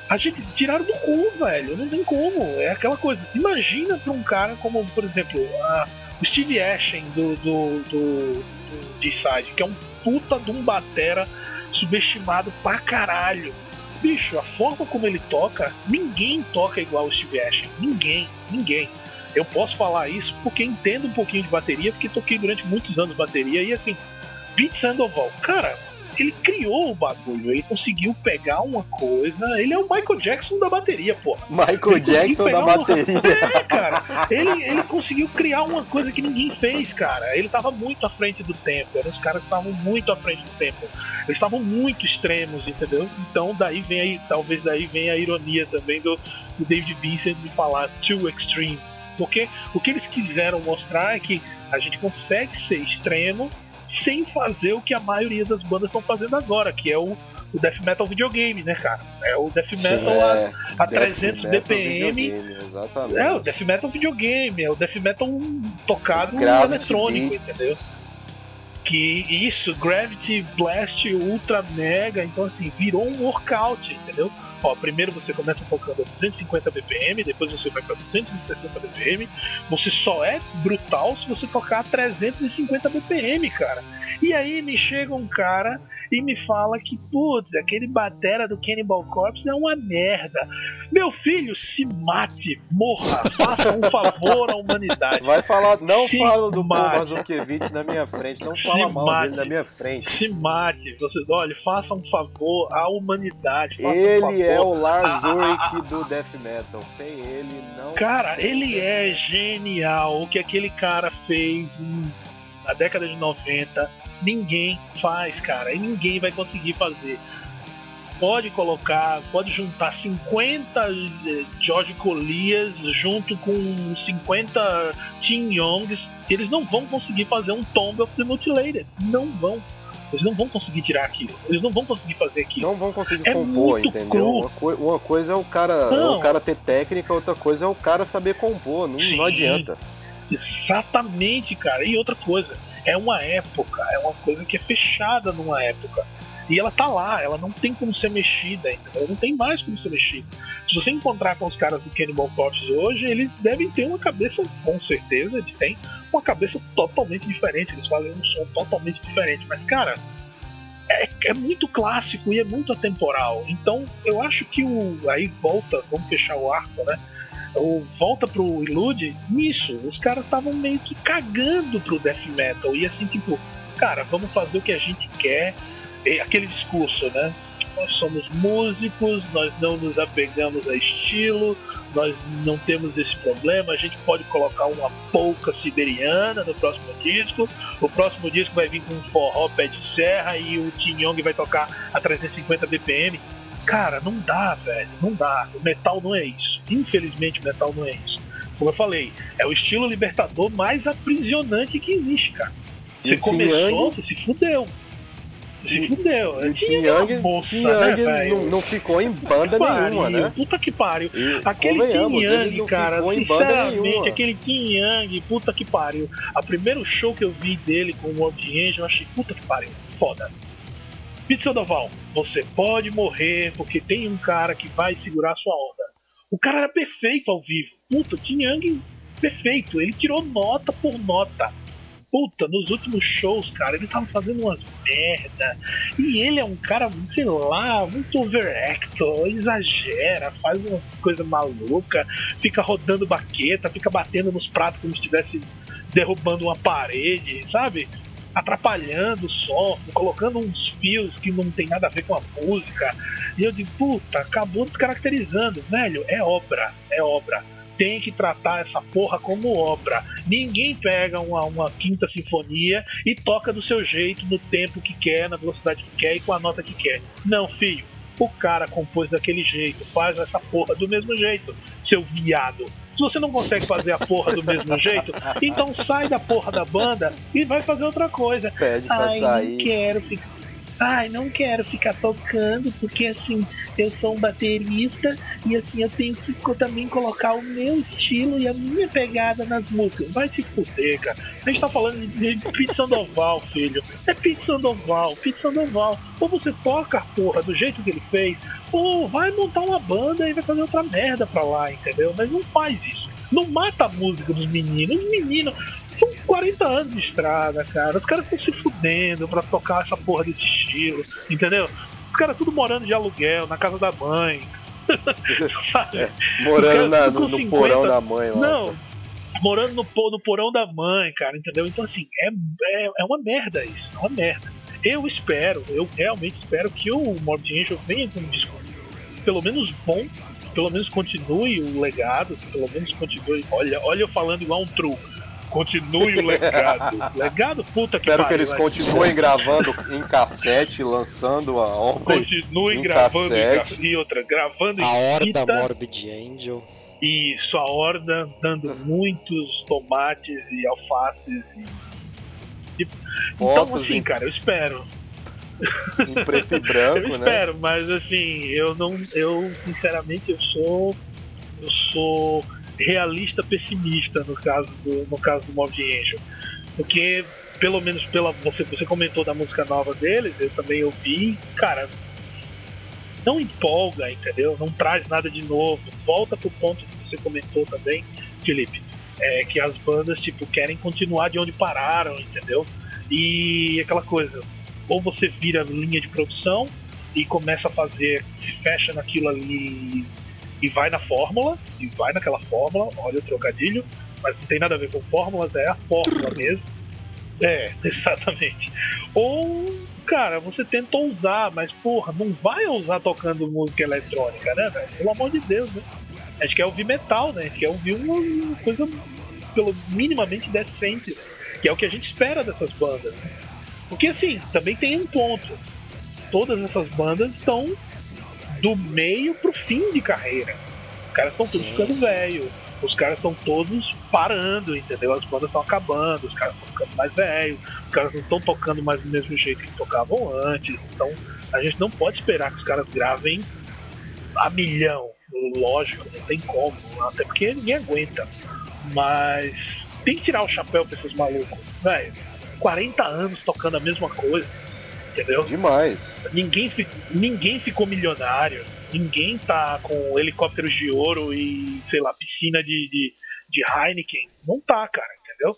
A gente tiraram do cu, velho. Não tem como. É aquela coisa. Imagina pra um cara como, por exemplo, a- o Steve Ashen do, do, do, do D-Side, que é um puta de um batera subestimado pra caralho. Bicho, a forma como ele toca, ninguém toca igual o Steve Ashen. Ninguém, ninguém. Eu posso falar isso porque entendo um pouquinho de bateria, porque toquei durante muitos anos bateria e assim, Pete Sandoval, cara, ele criou o bagulho, ele conseguiu pegar uma coisa, ele é o Michael Jackson da bateria, porra. Michael Ele Jackson da uma- bateria. É, cara, ele, ele conseguiu criar uma coisa que ninguém fez, cara. Ele tava muito à frente do tempo, eram os caras que estavam muito à frente do tempo. Eles estavam muito extremos, entendeu? Então daí vem aí, talvez daí venha a ironia também do, do David Vincent de falar too extreme. Porque o que eles quiseram mostrar é que a gente consegue ser extremo sem fazer o que a maioria das bandas estão fazendo agora, que é o, o death metal videogame, né, cara? É o death Sim, metal a, É, a Death 300 Metal BPM. É, o death metal videogame, é o death metal tocado Gravity eletrônico, Beats. entendeu? Que isso, Gravity Blast Ultra Mega, então assim, virou um workout, entendeu? Ó, primeiro você começa tocando a 250 BPM, depois você vai para 260 BPM. Você só é brutal se você tocar a 350 BPM, cara. E aí me chega um cara e me fala que, putz, aquele batera do Cannibal Corpse é uma merda. Meu filho, se mate, morra, faça um favor à humanidade. Vai falar, não Se fala do Paul mate. Mazurkiewicz na minha frente, não Se fala mal mate. dele na minha frente. Se mate, você, olha, faça um favor à humanidade. Um Ele favor. é o Lars ah, Ulrich do Death Metal. Sem ele, não. Cara, ele é genial. O que aquele cara fez em- na década de 90, ninguém faz, cara. E ninguém vai conseguir fazer. pode colocar, pode juntar 50 eh, George Colias junto com 50 Tim Youngs, eles não vão conseguir fazer um Tomb of the Mutilated. Não vão. Eles não vão conseguir tirar aquilo. Eles não vão conseguir fazer aquilo. Não vão conseguir É compor, entendeu? Uma, coi- uma coisa é o cara, Não. o cara ter técnica, outra coisa é o cara saber compor. Não, Sim. não adianta. Exatamente, cara. E outra coisa, é uma época, é uma coisa que é fechada numa época. E ela tá lá, ela não tem como ser mexida, entendeu? Não tem mais como ser mexida. Se você encontrar com os caras do Cannibal Corpse hoje, eles devem ter uma cabeça, com certeza, eles têm uma cabeça totalmente diferente, eles fazem um som totalmente diferente. Mas, cara, é, é muito clássico e é muito atemporal. Então, eu acho que o. Aí volta, vamos fechar o arco, né? O volta pro Ilude nisso. Os caras estavam meio que cagando pro death metal. E assim, tipo, cara, vamos fazer o que a gente quer. E aquele discurso, né? Nós somos músicos, nós não nos apegamos a estilo, nós não temos esse problema. A gente pode colocar uma polca siberiana no próximo disco. O próximo disco vai vir com um forró pé de serra e o Tim Young vai tocar a 350 BPM. Cara, não dá, velho, não dá. O metal não é isso. Infelizmente, o metal não é isso. Como eu falei, é o estilo libertador mais aprisionante que existe, cara. Você começou, Young- você se fudeu. Você se fudeu. E Tim né, Young velho? não, não ficou em banda nenhuma, pariu, né? Puta que pariu. E, Aquele Young, não cara, sinceramente, aquele Tim Young, puta que pariu. A primeiro show que eu vi dele com o Mob Angel, eu achei, puta que pariu, foda. Pete Sandoval, você pode morrer porque tem um cara que vai segurar sua onda. O cara era perfeito ao vivo. Puta, o Tim perfeito. Ele tirou nota por nota. Puta, nos últimos shows, cara, ele tava fazendo umas merda. E ele é um cara, sei lá, muito overactor, exagera, faz uma coisa maluca, fica rodando baqueta, fica batendo nos pratos como se estivesse derrubando uma parede, sabe? Atrapalhando o som, colocando uns fios que não tem nada a ver com a música. E eu digo, puta, acabou descaracterizando, velho, é obra, é obra. Tem que tratar essa porra como obra. Ninguém pega uma, uma quinta sinfonia e toca do seu jeito, no tempo que quer, na velocidade que quer e com a nota que quer. Não, filho. O cara compôs daquele jeito, faz essa porra do mesmo jeito, seu viado. Se você não consegue fazer a porra do mesmo jeito, então sai da porra da banda e vai fazer outra coisa. Pede pra Ai, sair. não quero ficar. Ai, não quero ficar tocando, porque assim, eu sou um baterista e assim, eu tenho que também colocar o meu estilo e a minha pegada nas músicas. Vai se fuder, cara. A gente tá falando de de Pete Sandoval, filho. É Pete Sandoval, Pete Sandoval. Ou você toca a porra do jeito que ele fez, ou vai montar uma banda e vai fazer outra merda pra lá, entendeu? Mas não faz isso. Não mata a música dos meninos. Os meninos são 40 anos de estrada, cara. Os caras estão se fudendo pra tocar essa porra desse estilo, entendeu? Os caras tudo morando de aluguel, na casa da mãe. Sabe? Morando na- no, com no 50 porão da mãe lá. Não, morando no, no porão da mãe, cara, entendeu? Então, assim, é, é, é uma merda isso, é uma merda. Eu espero, eu realmente espero que o Morbid Angel venha com um disco pelo menos bom, pelo menos continue o legado, pelo menos continue. Olha, olha eu falando igual um true. Continue o legado. legado, puta que Espero que pariu, eles vai. continuem gravando em cassete, lançando a obra. Continuem em gravando em cassete. ca- e outra, gravando A em Horda fita. Morbid Angel. Isso, a horda dando muitos tomates e alfaces. E... Então, Fotos assim, em- cara, eu espero. em preto e eu branco, né? espero, mas assim, eu não. Eu, sinceramente, eu sou. Eu sou realista pessimista no caso do, no caso do Mob Angel. Porque, pelo menos pela. Você, você comentou da música nova deles, eu também ouvi, cara. Não empolga, entendeu? Não traz nada de novo. Volta pro ponto que você comentou também, Felipe. É que as bandas, tipo, querem continuar de onde pararam, entendeu? E aquela coisa, ou você vira linha de produção e começa a fazer, se fecha naquilo ali e vai na fórmula, e vai naquela fórmula, olha o trocadilho, mas não tem nada a ver com fórmulas, é a fórmula mesmo. É, exatamente. Ou, cara, você tenta ousar, mas porra, não vai ousar tocando música eletrônica, né, velho? Pelo amor de Deus, né? A gente quer ouvir metal, né? A gente quer ouvir uma, coisa pelo minimamente decente, que é o que a gente espera dessas bandas. né? Porque assim, também tem um ponto. Todas essas bandas estão do meio pro fim de carreira. Os caras estão todos ficando sim. velho. Os caras estão todos parando, entendeu? As bandas estão acabando, os caras estão ficando mais velhos, os caras não estão tocando mais do mesmo jeito que tocavam antes. Então a gente não pode esperar que os caras gravem a milhão. Lógico, não tem como. Até porque ninguém aguenta. Mas tem que tirar o chapéu pra esses malucos. Velho, 40 anos tocando a mesma coisa, entendeu? Demais. Ninguém, ninguém ficou milionário. Ninguém tá com helicópteros de ouro e, sei lá, piscina de, de, de Heineken. Não tá, cara, entendeu?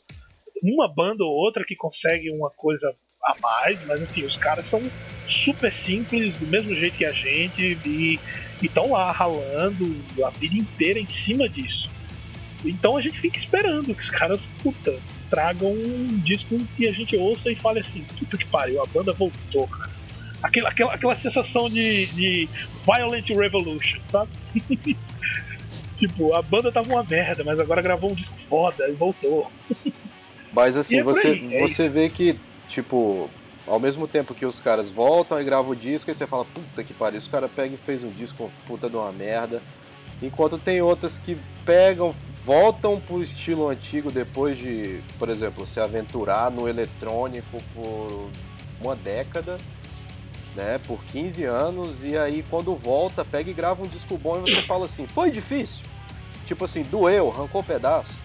Uma banda ou outra que consegue uma coisa a mais, mas assim, os caras são super simples, do mesmo jeito que a gente, e estão lá ralando a vida inteira em cima disso. Então a gente fica esperando que os caras, puta, tragam um disco que a gente ouça e fale assim, puta que pariu, a banda voltou, cara. Aquela, aquela, aquela sensação de, de Violent Revolution, sabe? tipo, a banda tava uma merda, mas agora gravou um disco foda e voltou. Mas assim, E é você, aí, é você vê que, tipo, ao mesmo tempo que os caras voltam e gravam o disco, aí você fala, puta que pariu, os caras pegam e fez um disco puta de uma merda. Enquanto tem outras que pegam, voltam pro estilo antigo depois de, por exemplo, se aventurar no eletrônico por uma década, né, por 15 anos, e aí quando volta, pega e grava um disco bom e você fala assim, foi difícil? Tipo assim, doeu, arrancou pedaço?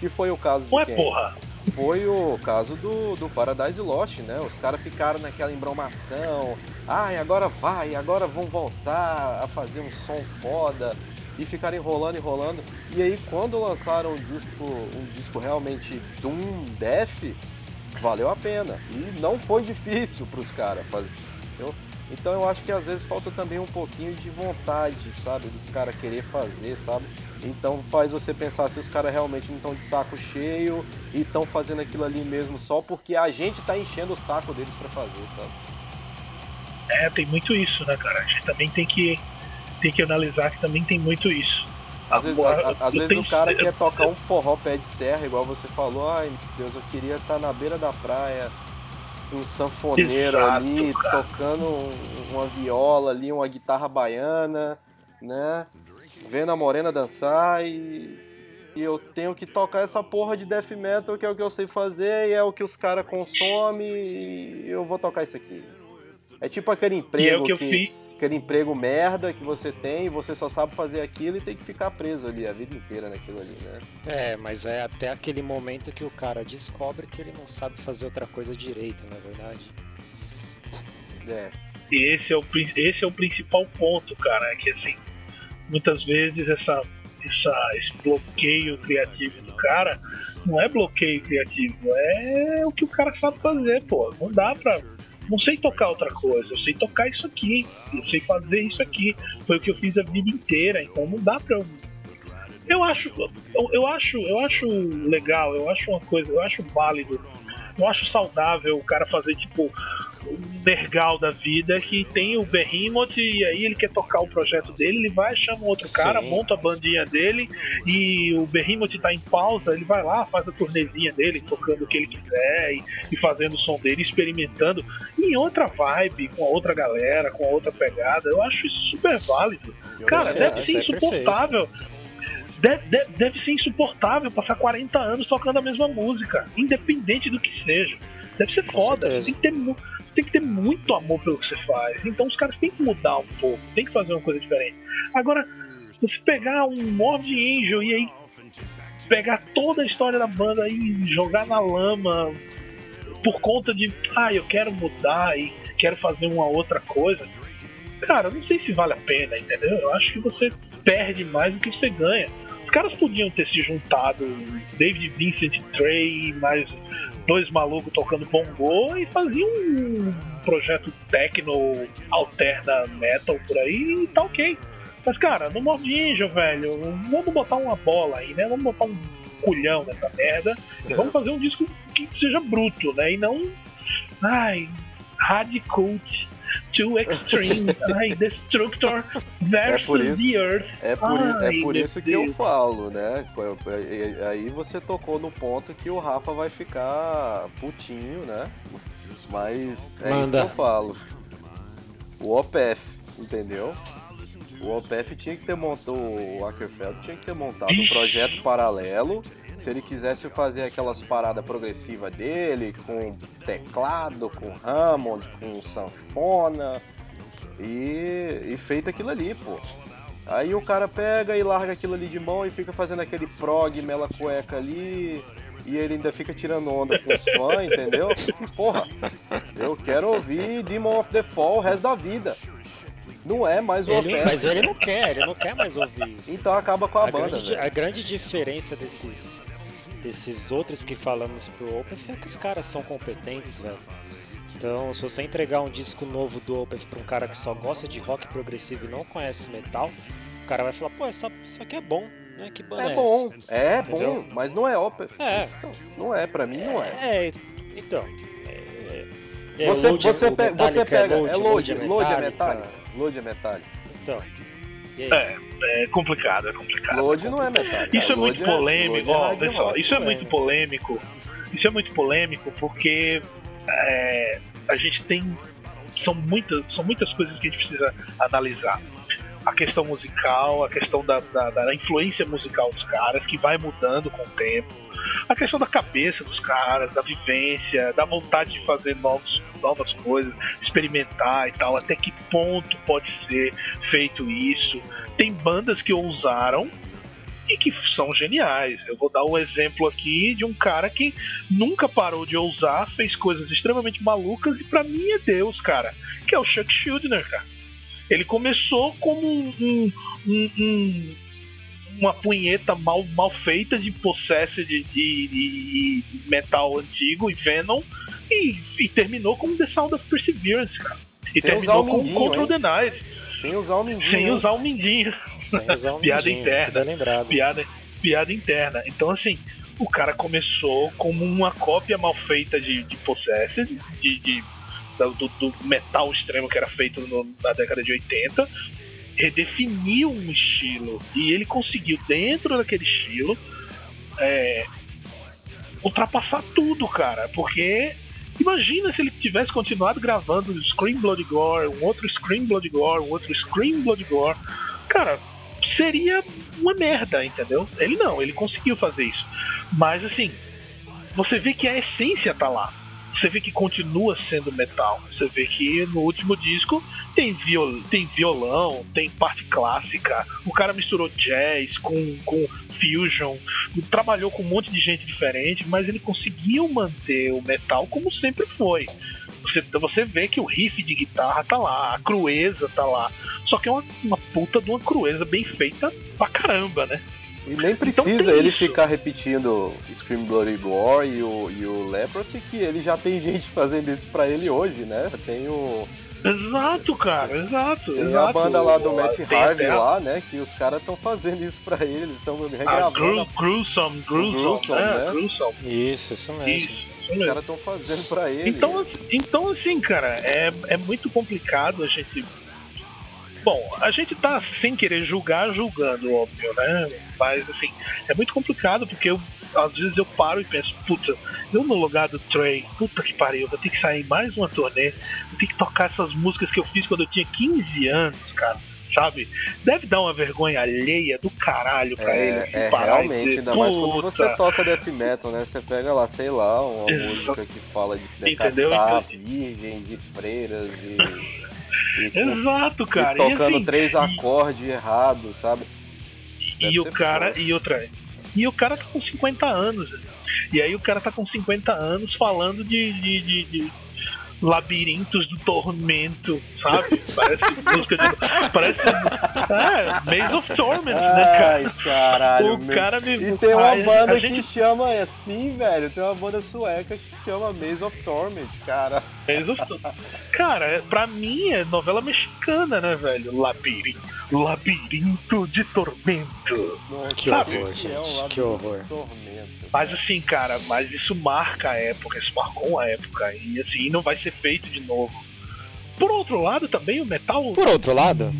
Que foi o caso de é quem? porra. Foi o caso do, do Paradise Lost, né? Os caras ficaram naquela embromação. Ai, agora vai, agora vão voltar a fazer um som foda. E ficaram enrolando, enrolando. E aí, quando lançaram um disco, um disco realmente Doom Death, valeu a pena. E não foi difícil pros caras fazer. entendeu? Então eu acho que às vezes falta também um pouquinho de vontade, sabe? Dos caras querer fazer, sabe? Então faz você pensar se os caras realmente não estão de saco cheio e estão fazendo aquilo ali mesmo só porque a gente tá enchendo o saco deles pra fazer, sabe? É, tem muito isso, né, cara? A gente também tem que, tem que analisar que também tem muito isso. Às vezes, Agora, a- às vezes o cara quer tocar um forró pé de serra, igual você falou, ai meu Deus, eu queria estar na beira da praia, um sanfoneiro Exato, ali, cara. tocando um- uma viola ali, uma guitarra baiana, né? Vendo a morena dançar e, e eu tenho que tocar essa porra de death metal que é o que eu sei fazer e é o que os caras consomem e eu vou tocar isso aqui. É tipo aquele é emprego o que eu que, fiz. Aquele emprego merda que você tem, você só sabe fazer aquilo e tem que ficar preso ali a vida inteira naquilo ali, né? É, mas é até aquele momento que o cara descobre que ele não sabe fazer outra coisa direito, na verdade. É. E esse é, o, esse é o principal ponto, cara. É que assim, muitas vezes essa, essa, esse bloqueio criativo do cara não é bloqueio criativo, é o que o cara sabe fazer, pô. Não dá pra. Não sei tocar outra coisa, eu sei tocar isso aqui, eu sei fazer isso aqui. Foi o que eu fiz a vida inteira, então não dá pra eu. Eu acho, eu, eu acho, eu acho legal, eu acho uma coisa, eu acho válido, eu acho saudável o cara fazer tipo nergal da vida que tem o Behemoth e aí ele quer tocar o projeto dele, ele vai, chama outro cara, Sim. monta a bandinha dele e o Behemoth tá em pausa, ele vai lá, faz a turnezinha dele, tocando o que ele quiser e, e fazendo o som dele, experimentando em outra vibe, com a outra galera, com a outra pegada. Eu acho isso super válido. Cara, Perfeito, deve ser é insuportável. Deve, deve, deve ser insuportável passar 40 anos tocando a mesma música, independente do que seja. Deve ser Com foda. certeza. Tem que, ter, tem que ter muito amor pelo que você faz. Então os caras têm que mudar um pouco, tem que fazer uma coisa diferente. Agora, você pegar um Morbid Angel e aí pegar toda a história da banda e jogar na lama por conta de, ah, eu quero mudar e quero fazer uma outra coisa. Cara, não sei se vale a pena, entendeu? Eu acho que você perde mais do que você ganha. Os caras podiam ter se juntado, David Vincent Trey, mais dois malucos tocando bongô e faziam um projeto techno alterna metal por aí e tá ok. Mas cara, no Angel, velho, vamos botar uma bola aí, né? Vamos botar um culhão nessa merda e vamos fazer um disco que seja bruto, né? E não. Ai, Hard Too Extreme, ai, Destructor versus por isso- The Earth. É por, i- Ai, é por isso que eu Deus. falo, né? Aí você tocou no ponto que o Rafa vai ficar putinho, né? Mas é isso que Manda. eu falo. O OPF, entendeu? O OPF tinha que ter montado, o Ackerfeld tinha que ter montado um projeto paralelo. Se ele quisesse fazer aquelas paradas progressivas dele, com teclado, com Hammond, com sanfona, e, e feito aquilo ali, pô. Aí o cara pega e larga aquilo ali de mão e fica fazendo aquele prog, mela cueca ali, e ele ainda fica tirando onda com os fãs, entendeu? Porra, eu quero ouvir Demon of the Fall o resto da vida. Não é mais o Ele- mas ele não quer, ele não quer mais ouvir isso. Então acaba com a, a, banda, grande, a grande diferença desses, desses outros que falamos pro Opeth é que os caras são competentes, velho. Então, se você entregar um disco novo do Opeth pra um cara que só gosta de rock progressivo e não conhece metal, o cara vai falar, pô, essa, isso aqui é bom, né? Que banda é, É bom, essa? é Entendeu? bom, mas não é OPF. É, Não é, pra mim não é. é, então. é- é Você, Load- você, pe- você pega, é load, load é Metallica. Load é metálica. Então. É, é complicado, é complicado. Load não é metálica. Isso é Load muito polêmico, é ó, pessoal, isso é muito polêmico. Isso é muito polêmico porque é, a gente tem. São muitas, são muitas coisas que a gente precisa analisar. A questão musical, a questão da, da, da influência musical dos caras, que vai mudando com o tempo. A questão da cabeça dos caras, da vivência, da vontade de fazer novos, novas coisas, experimentar e tal. Até que ponto pode ser feito isso. Tem bandas que ousaram e que são geniais. Eu vou dar um exemplo aqui de um cara que nunca parou de ousar, fez coisas extremamente malucas e pra mim é Deus, cara. Que é o Chuck Schuldiner, cara. Ele começou como um, um- um- um- uma punheta mal, mal feita de Possessed de, de- de- metal antigo e Venom e, e terminou com The Sound of Perseverance, cara. E Sem terminou o com Control hein? the Night, Sem usar o mindinho. sem usar o mindinho Sem usar Piada mindinho, interna. tudo é lembrado. piada, piada interna. Então, assim, o cara começou como uma cópia mal feita de, de Possessed, de, de- do, do metal extremo que era feito no- na década de 80, redefiniu um estilo e ele conseguiu, dentro daquele estilo, é, ultrapassar tudo, cara, porque. Imagina se ele tivesse continuado gravando Scream Blood Gore, um outro Scream Blood Gore, um outro Scream Blood Gore. Cara, seria uma merda, entendeu? Ele não, ele conseguiu fazer isso. Mas assim, você vê que a essência tá lá. Você vê que continua sendo metal. Você vê que no último disco tem, viol tem violão, tem parte clássica. O cara misturou jazz com, com fusion, trabalhou com um monte de gente diferente, mas ele conseguiu manter o metal como sempre foi. Você, você vê que o riff de guitarra tá lá, a crueza tá lá. Só que é uma, uma puta de uma crueza bem feita pra caramba, né? E nem precisa Então ele isso. ficar repetindo Scream Bloody Gore e o, e o Leprosy, que ele já tem gente fazendo isso pra ele hoje, né? Tem o. Exato, cara, exato. Tem exato. a banda lá do Matt Harvey lá, né? Que os caras estão fazendo isso pra ele, eles estão regravando. Gru, gruesome, gruesome, Gruesome, né? né? Gruesome. Isso, isso mesmo. Isso, isso Os mesmo. caras estão fazendo pra ele. Então, assim- então assim, cara, é, é muito complicado a gente. Bom, a gente tá sem querer julgar, julgando, óbvio, né? Mas assim, é muito complicado porque eu, às vezes eu paro e penso, puta, eu no lugar do Trey, puta que pariu, vou ter que sair mais uma turnê, vou ter que tocar essas músicas que eu fiz quando eu tinha 15 anos, cara. Sabe? Deve dar uma vergonha alheia do caralho pra ele, é, assim, é parar e realmente, dizer, ainda mais quando "Puta, você toca death metal, né? Você pega lá, sei lá, uma Exato. música que fala de decapitar Então- virgens e freiras e, e, Exato, e cara. tocando assim, três e- acordes errados, sabe? Deve E o cara, foda. e outra. E o cara tá com 50 anos. E aí o cara tá com 50 anos falando de, de, de- de labirintos do tormento, sabe? Parece música de. Parece. É, Maze of Torment, né, cara? Ai, caralho. O meu. cara me. E tem uma Ai, banda a que chama assim, velho. Tem uma banda sueca que chama Maze of Torment, cara. Maze of Torment. Cara, é- pra mim é novela mexicana, né, velho? Labirinto. Labirinto de tormento. Nossa, Que Sabe? horror, é gente. um que horror. de Tormento. Mas assim, cara, mas isso marca a época, isso marcou uma época. E assim, não vai ser feito de novo. Por outro lado, também o metal. Por outro lado,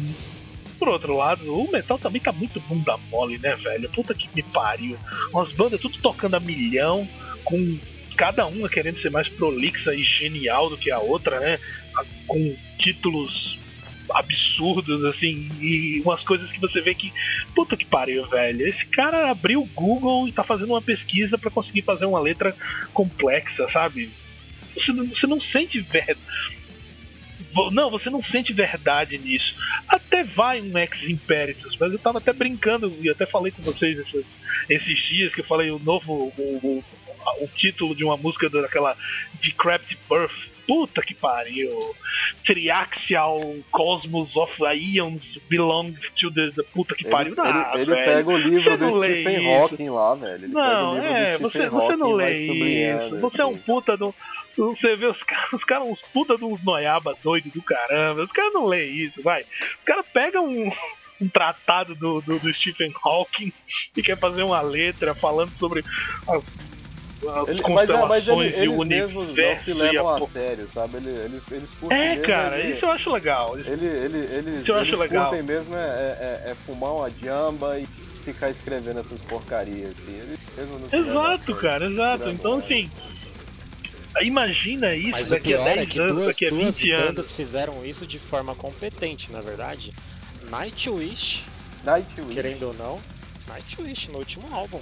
Por outro lado, o metal também tá muito bunda mole, né, velho? Puta que me pariu. Umas bandas tudo tocando a milhão, com cada uma querendo ser mais prolixa e genial do que a outra, né? Com títulos absurdos, assim, e umas coisas que você vê que, puta que pariu, velho. Esse cara abriu o Google e tá fazendo uma pesquisa para conseguir fazer uma letra complexa, sabe? Você não, você não sente verdade. Não, você não sente verdade nisso. Até vai um ex impéritos, mas eu tava até brincando e até falei com vocês esses, esses dias que eu falei o novo o, o, o título de uma música daquela Decrepit Birth puta que pariu. Triaxial Cosmos of Ions belong to the, the puta que pariu. Ele, ah, ele, ele pega o livro do Stephen Hawking lá, velho. Ele não, é, você, você não lê isso. Você é um assim. puta do. Você vê os caras, os caras, uns puta dos noiaba doido do caramba. Os caras não lê isso, vai. O cara pega um, um tratado do, do, do, Stephen Hawking e quer fazer uma letra falando sobre as as ele, constelações mas, é, mas ele, e o universo. Não se levam a, a sério, sabe? Eles, eles, eles curtem É, cara, ele, isso eu acho legal. Ele, ele, eles, isso eu acho eles legal. curtem mesmo é, é, é, fumar uma jamba e ficar escrevendo essas porcarias, assim. Eles mesmo não exato, cara, exato. Então, assim. Imagina isso Mas daqui a 10 é que anos, duas, daqui a 20 duas anos. bandas fizeram isso de forma competente, na verdade. Nightwish, Nightwish. querendo ou não, Nightwish no último álbum.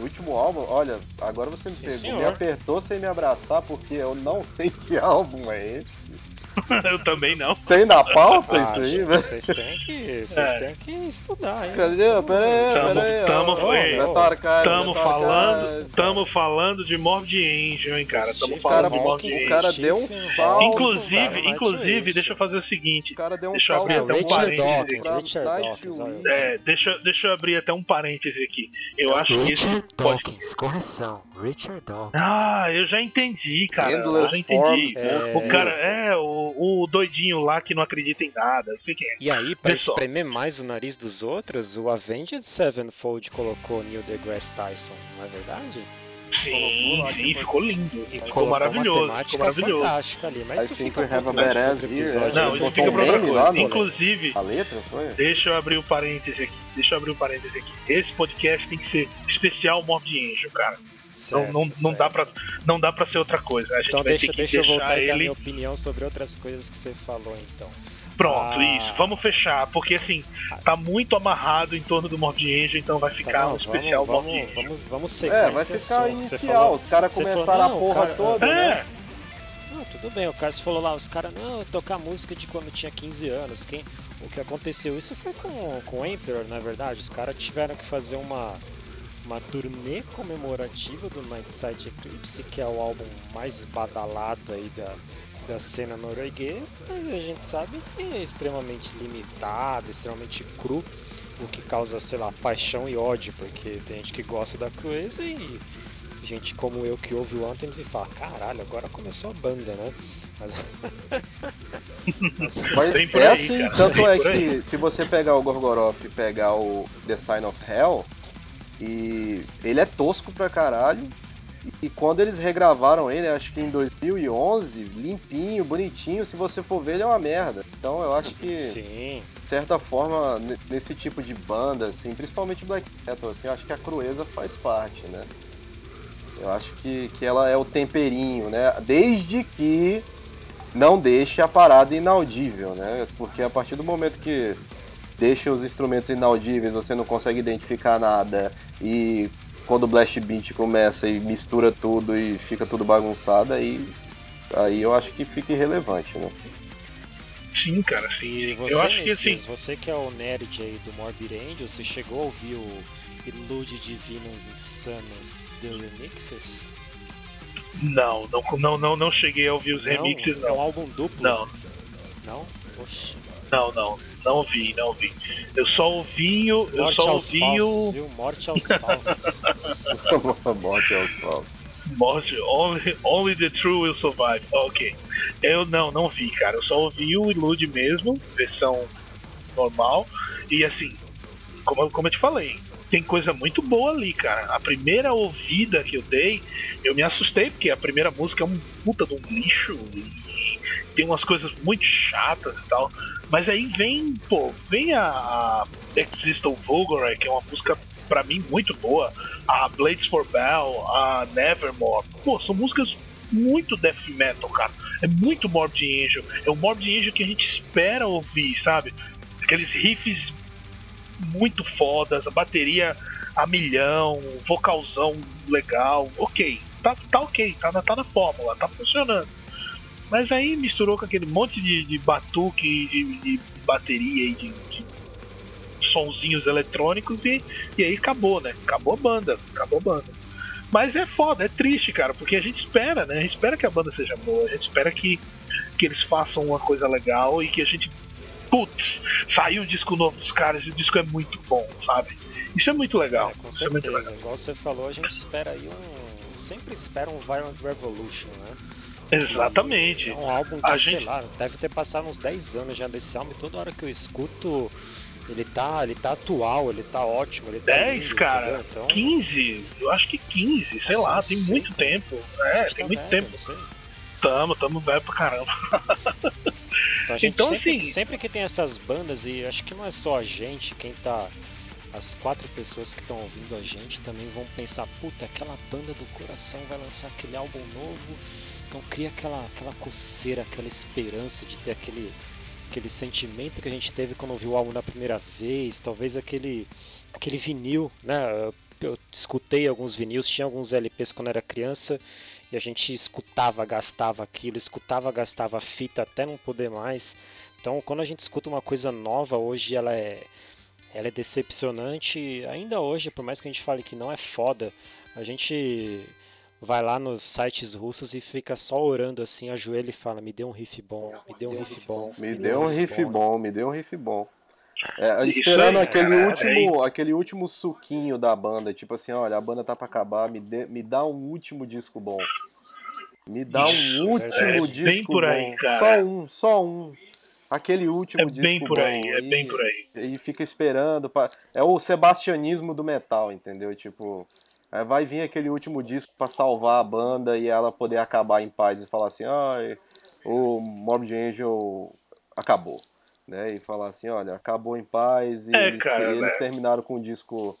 O último álbum, olha, agora você me Sim, pegou, senhor. me apertou sem me abraçar, porque eu não sei que álbum é esse. eu também não. Tem na pauta Ah, isso aí, velho? Vocês têm que, vocês É. têm que estudar, hein? Cadê? Pera aí, Tamo- pera aí. tamo- ó, ei, ó, retorcar, Tamo falando, tamo falando de Morbid Angel, hein, cara. Tamo falando Cara, de o Morbid Angel. cara deu um salto. Inclusive, cara, inclusive, deixa eu fazer o seguinte. O cara deu um Deixa eu salto. abrir até um parênteses Richard. Dawkins, olha. É, deixa, deixa eu abrir até um parêntese aqui. Eu acho que esse pode... Dawkins, correção, Richard Dawkins. Ah, eu já entendi, cara. Eu já entendi. Forms, É. O cara, é, o, o doidinho lá que não acredita em nada, eu sei quem é. E aí, pra só. espremer mais o nariz dos outros, o Avenged Sevenfold colocou Neil deGrasse Tyson, não é verdade? Sim, sim, ficou lindo. E Ficou maravilhoso, ficou maravilhoso. fantástica ali, mas I isso fica muito badass episódio. Não, isso fica um pra outra coisa. Inclusive, A letra foi? deixa eu abrir o parêntese aqui. Deixa eu abrir o parêntese aqui. Esse podcast tem que ser especial Morbid Angel, cara. Certo, não, não, não, certo. dá pra, não dá pra ser outra coisa. A gente Então vai deixa, ter que deixa eu voltar deixar e dar ele. minha opinião sobre outras coisas que você falou, então. Pronto, Ah. isso. Vamos fechar, porque assim, tá muito amarrado em torno do Morbid Angel, então vai ficar Tá, não, um especial vamos, vamos, Angel. vamos, vamos seguir É, vai ficar assunto. Você inicial. falou, Os caras começaram falou, a não, porra cara, toda, né? É, Não, tudo bem, o cara se falou lá, os caras, não, tocar música de quando tinha 15 anos. Quem, o que aconteceu, isso foi com, com o Emperor, na verdade. Os caras tiveram que fazer uma, uma turnê comemorativa do Nightside Eclipse, que é o álbum mais badalado aí da, da cena norueguesa, mas a gente sabe que é extremamente limitado, extremamente cru, o que causa, sei lá, paixão e ódio, porque tem gente que gosta da crueza e gente como eu que ouve o Anthems e fala, caralho, agora começou a banda, né? Mas... Mas é assim, cara, tanto é que se você pegar o Gorgoroth e pegar o The Sign of Hell, e ele é tosco pra caralho, e quando eles regravaram ele, acho que em 2011, limpinho, bonitinho, se você for ver, ele é uma merda. Então eu acho que, Sim, de certa forma, ne- nesse tipo de banda, assim, principalmente black metal, assim, eu acho que a crueza faz parte, né? Eu acho que, que ela é o temperinho, né? Desde que não deixe a parada inaudível, né? Porque a partir do momento que deixa os instrumentos inaudíveis, você não consegue identificar nada e quando o blast beat começa e mistura tudo e fica tudo bagunçado, aí, aí eu acho que fica irrelevante, né? sim, cara, sim. e sim. você, Eu acho que assim, você que é o nerd aí do Morbid Angel, você chegou a ouvir o Ilude Divinos Insanos The Remixes? não, não, não, não, não cheguei a ouvir os Não? remixes, É um não. álbum duplo? Não, Não? Oxi. não, não. Não ouvi, não ouvi. Eu só ouvi o. Eu Morte só ouvi falsos, o. Morte aos falsos. Morte aos falsos. Morte, only, only the true will survive. Ok. Eu não, não vi, cara. Eu só ouvi o Ilude mesmo, versão normal. E assim, como, eu- como eu te falei, tem coisa muito boa ali, cara. A primeira ouvida que eu dei, eu me assustei, porque a primeira música é um puta de um lixo e tem umas coisas muito chatas e tal. Mas aí vem, pô, vem a, Existal Vulgar, que é uma música pra mim muito boa. A Blades for Bell, a Nevermore. Pô, são músicas muito death metal, cara. É muito Morbid Angel. É o Morbid Angel que a gente espera ouvir, sabe? Aqueles riffs muito fodas, a bateria a milhão, vocalzão legal, ok, tá, tá ok, tá tá na fórmula, tá funcionando. Mas aí misturou com aquele monte de, de batuque, de, de bateria e de, de sonzinhos eletrônicos e, e aí acabou, né? Acabou a banda, acabou a banda. Mas é foda, é triste, cara, porque a gente espera, né? A gente espera que a banda seja boa, a gente espera que, que eles façam uma coisa legal e que a gente. Putz, saiu um disco novo dos caras e o disco é muito bom, sabe? Isso é muito legal. É, com Isso é muito certeza. legal. Igual você falou, a gente espera aí um. Sempre espera um Violent Revolution, né? Exatamente. É um álbum que, A sei gente- lá, deve ter passado uns 10 anos já desse álbum e toda hora que eu escuto, ele tá, ele tá atual, ele tá ótimo, ele tá 10, lindo, cara. Então, 15, eu acho que 15, sei Nossa, lá, tem sei, muito cara. tempo. É, gente tem tá muito velho, tempo. Tamo, tamo velho pra caramba. Então, Então, sempre, assim- sempre que tem essas bandas, e acho que não é só a gente, quem tá. As quatro pessoas que estão ouvindo a gente também vão pensar, puta, aquela banda do coração vai lançar aquele álbum novo. Então cria aquela, aquela coceira, aquela esperança de ter aquele, aquele sentimento que a gente teve quando ouviu o álbum na primeira vez, talvez aquele, aquele vinil, né? Eu escutei alguns vinis, tinha alguns LPs quando era criança e a gente escutava, gastava aquilo, escutava, gastava fita até não poder mais. Então, quando a gente escuta uma coisa nova, hoje ela é ela é decepcionante. Ainda hoje, por mais que a gente fale que não é foda, a gente vai lá nos sites russos e fica só orando assim, ajoelha e fala: "Me dê um riff bom, me dê um riff bom". Me deu um riff bom, me deu um riff bom. É, esperando aí, aquele cara, último, aquele último suquinho da banda, tipo assim, olha, a banda tá pra acabar, me, dê- me dá um último disco bom. Me dá Isso, um é último bem disco por aí, bom. cara. Só um, só um. Aquele último É disco bem por bom. aí, é e, bem por aí. E fica esperando. Pra... É o sebastianismo do metal, entendeu? Tipo, aí vai vir aquele último disco pra salvar a banda e ela poder acabar em paz e falar assim, ai, o Morbid Angel acabou. Né? E falar assim, olha, acabou em paz e É, eles, cara, eles né? terminaram com um disco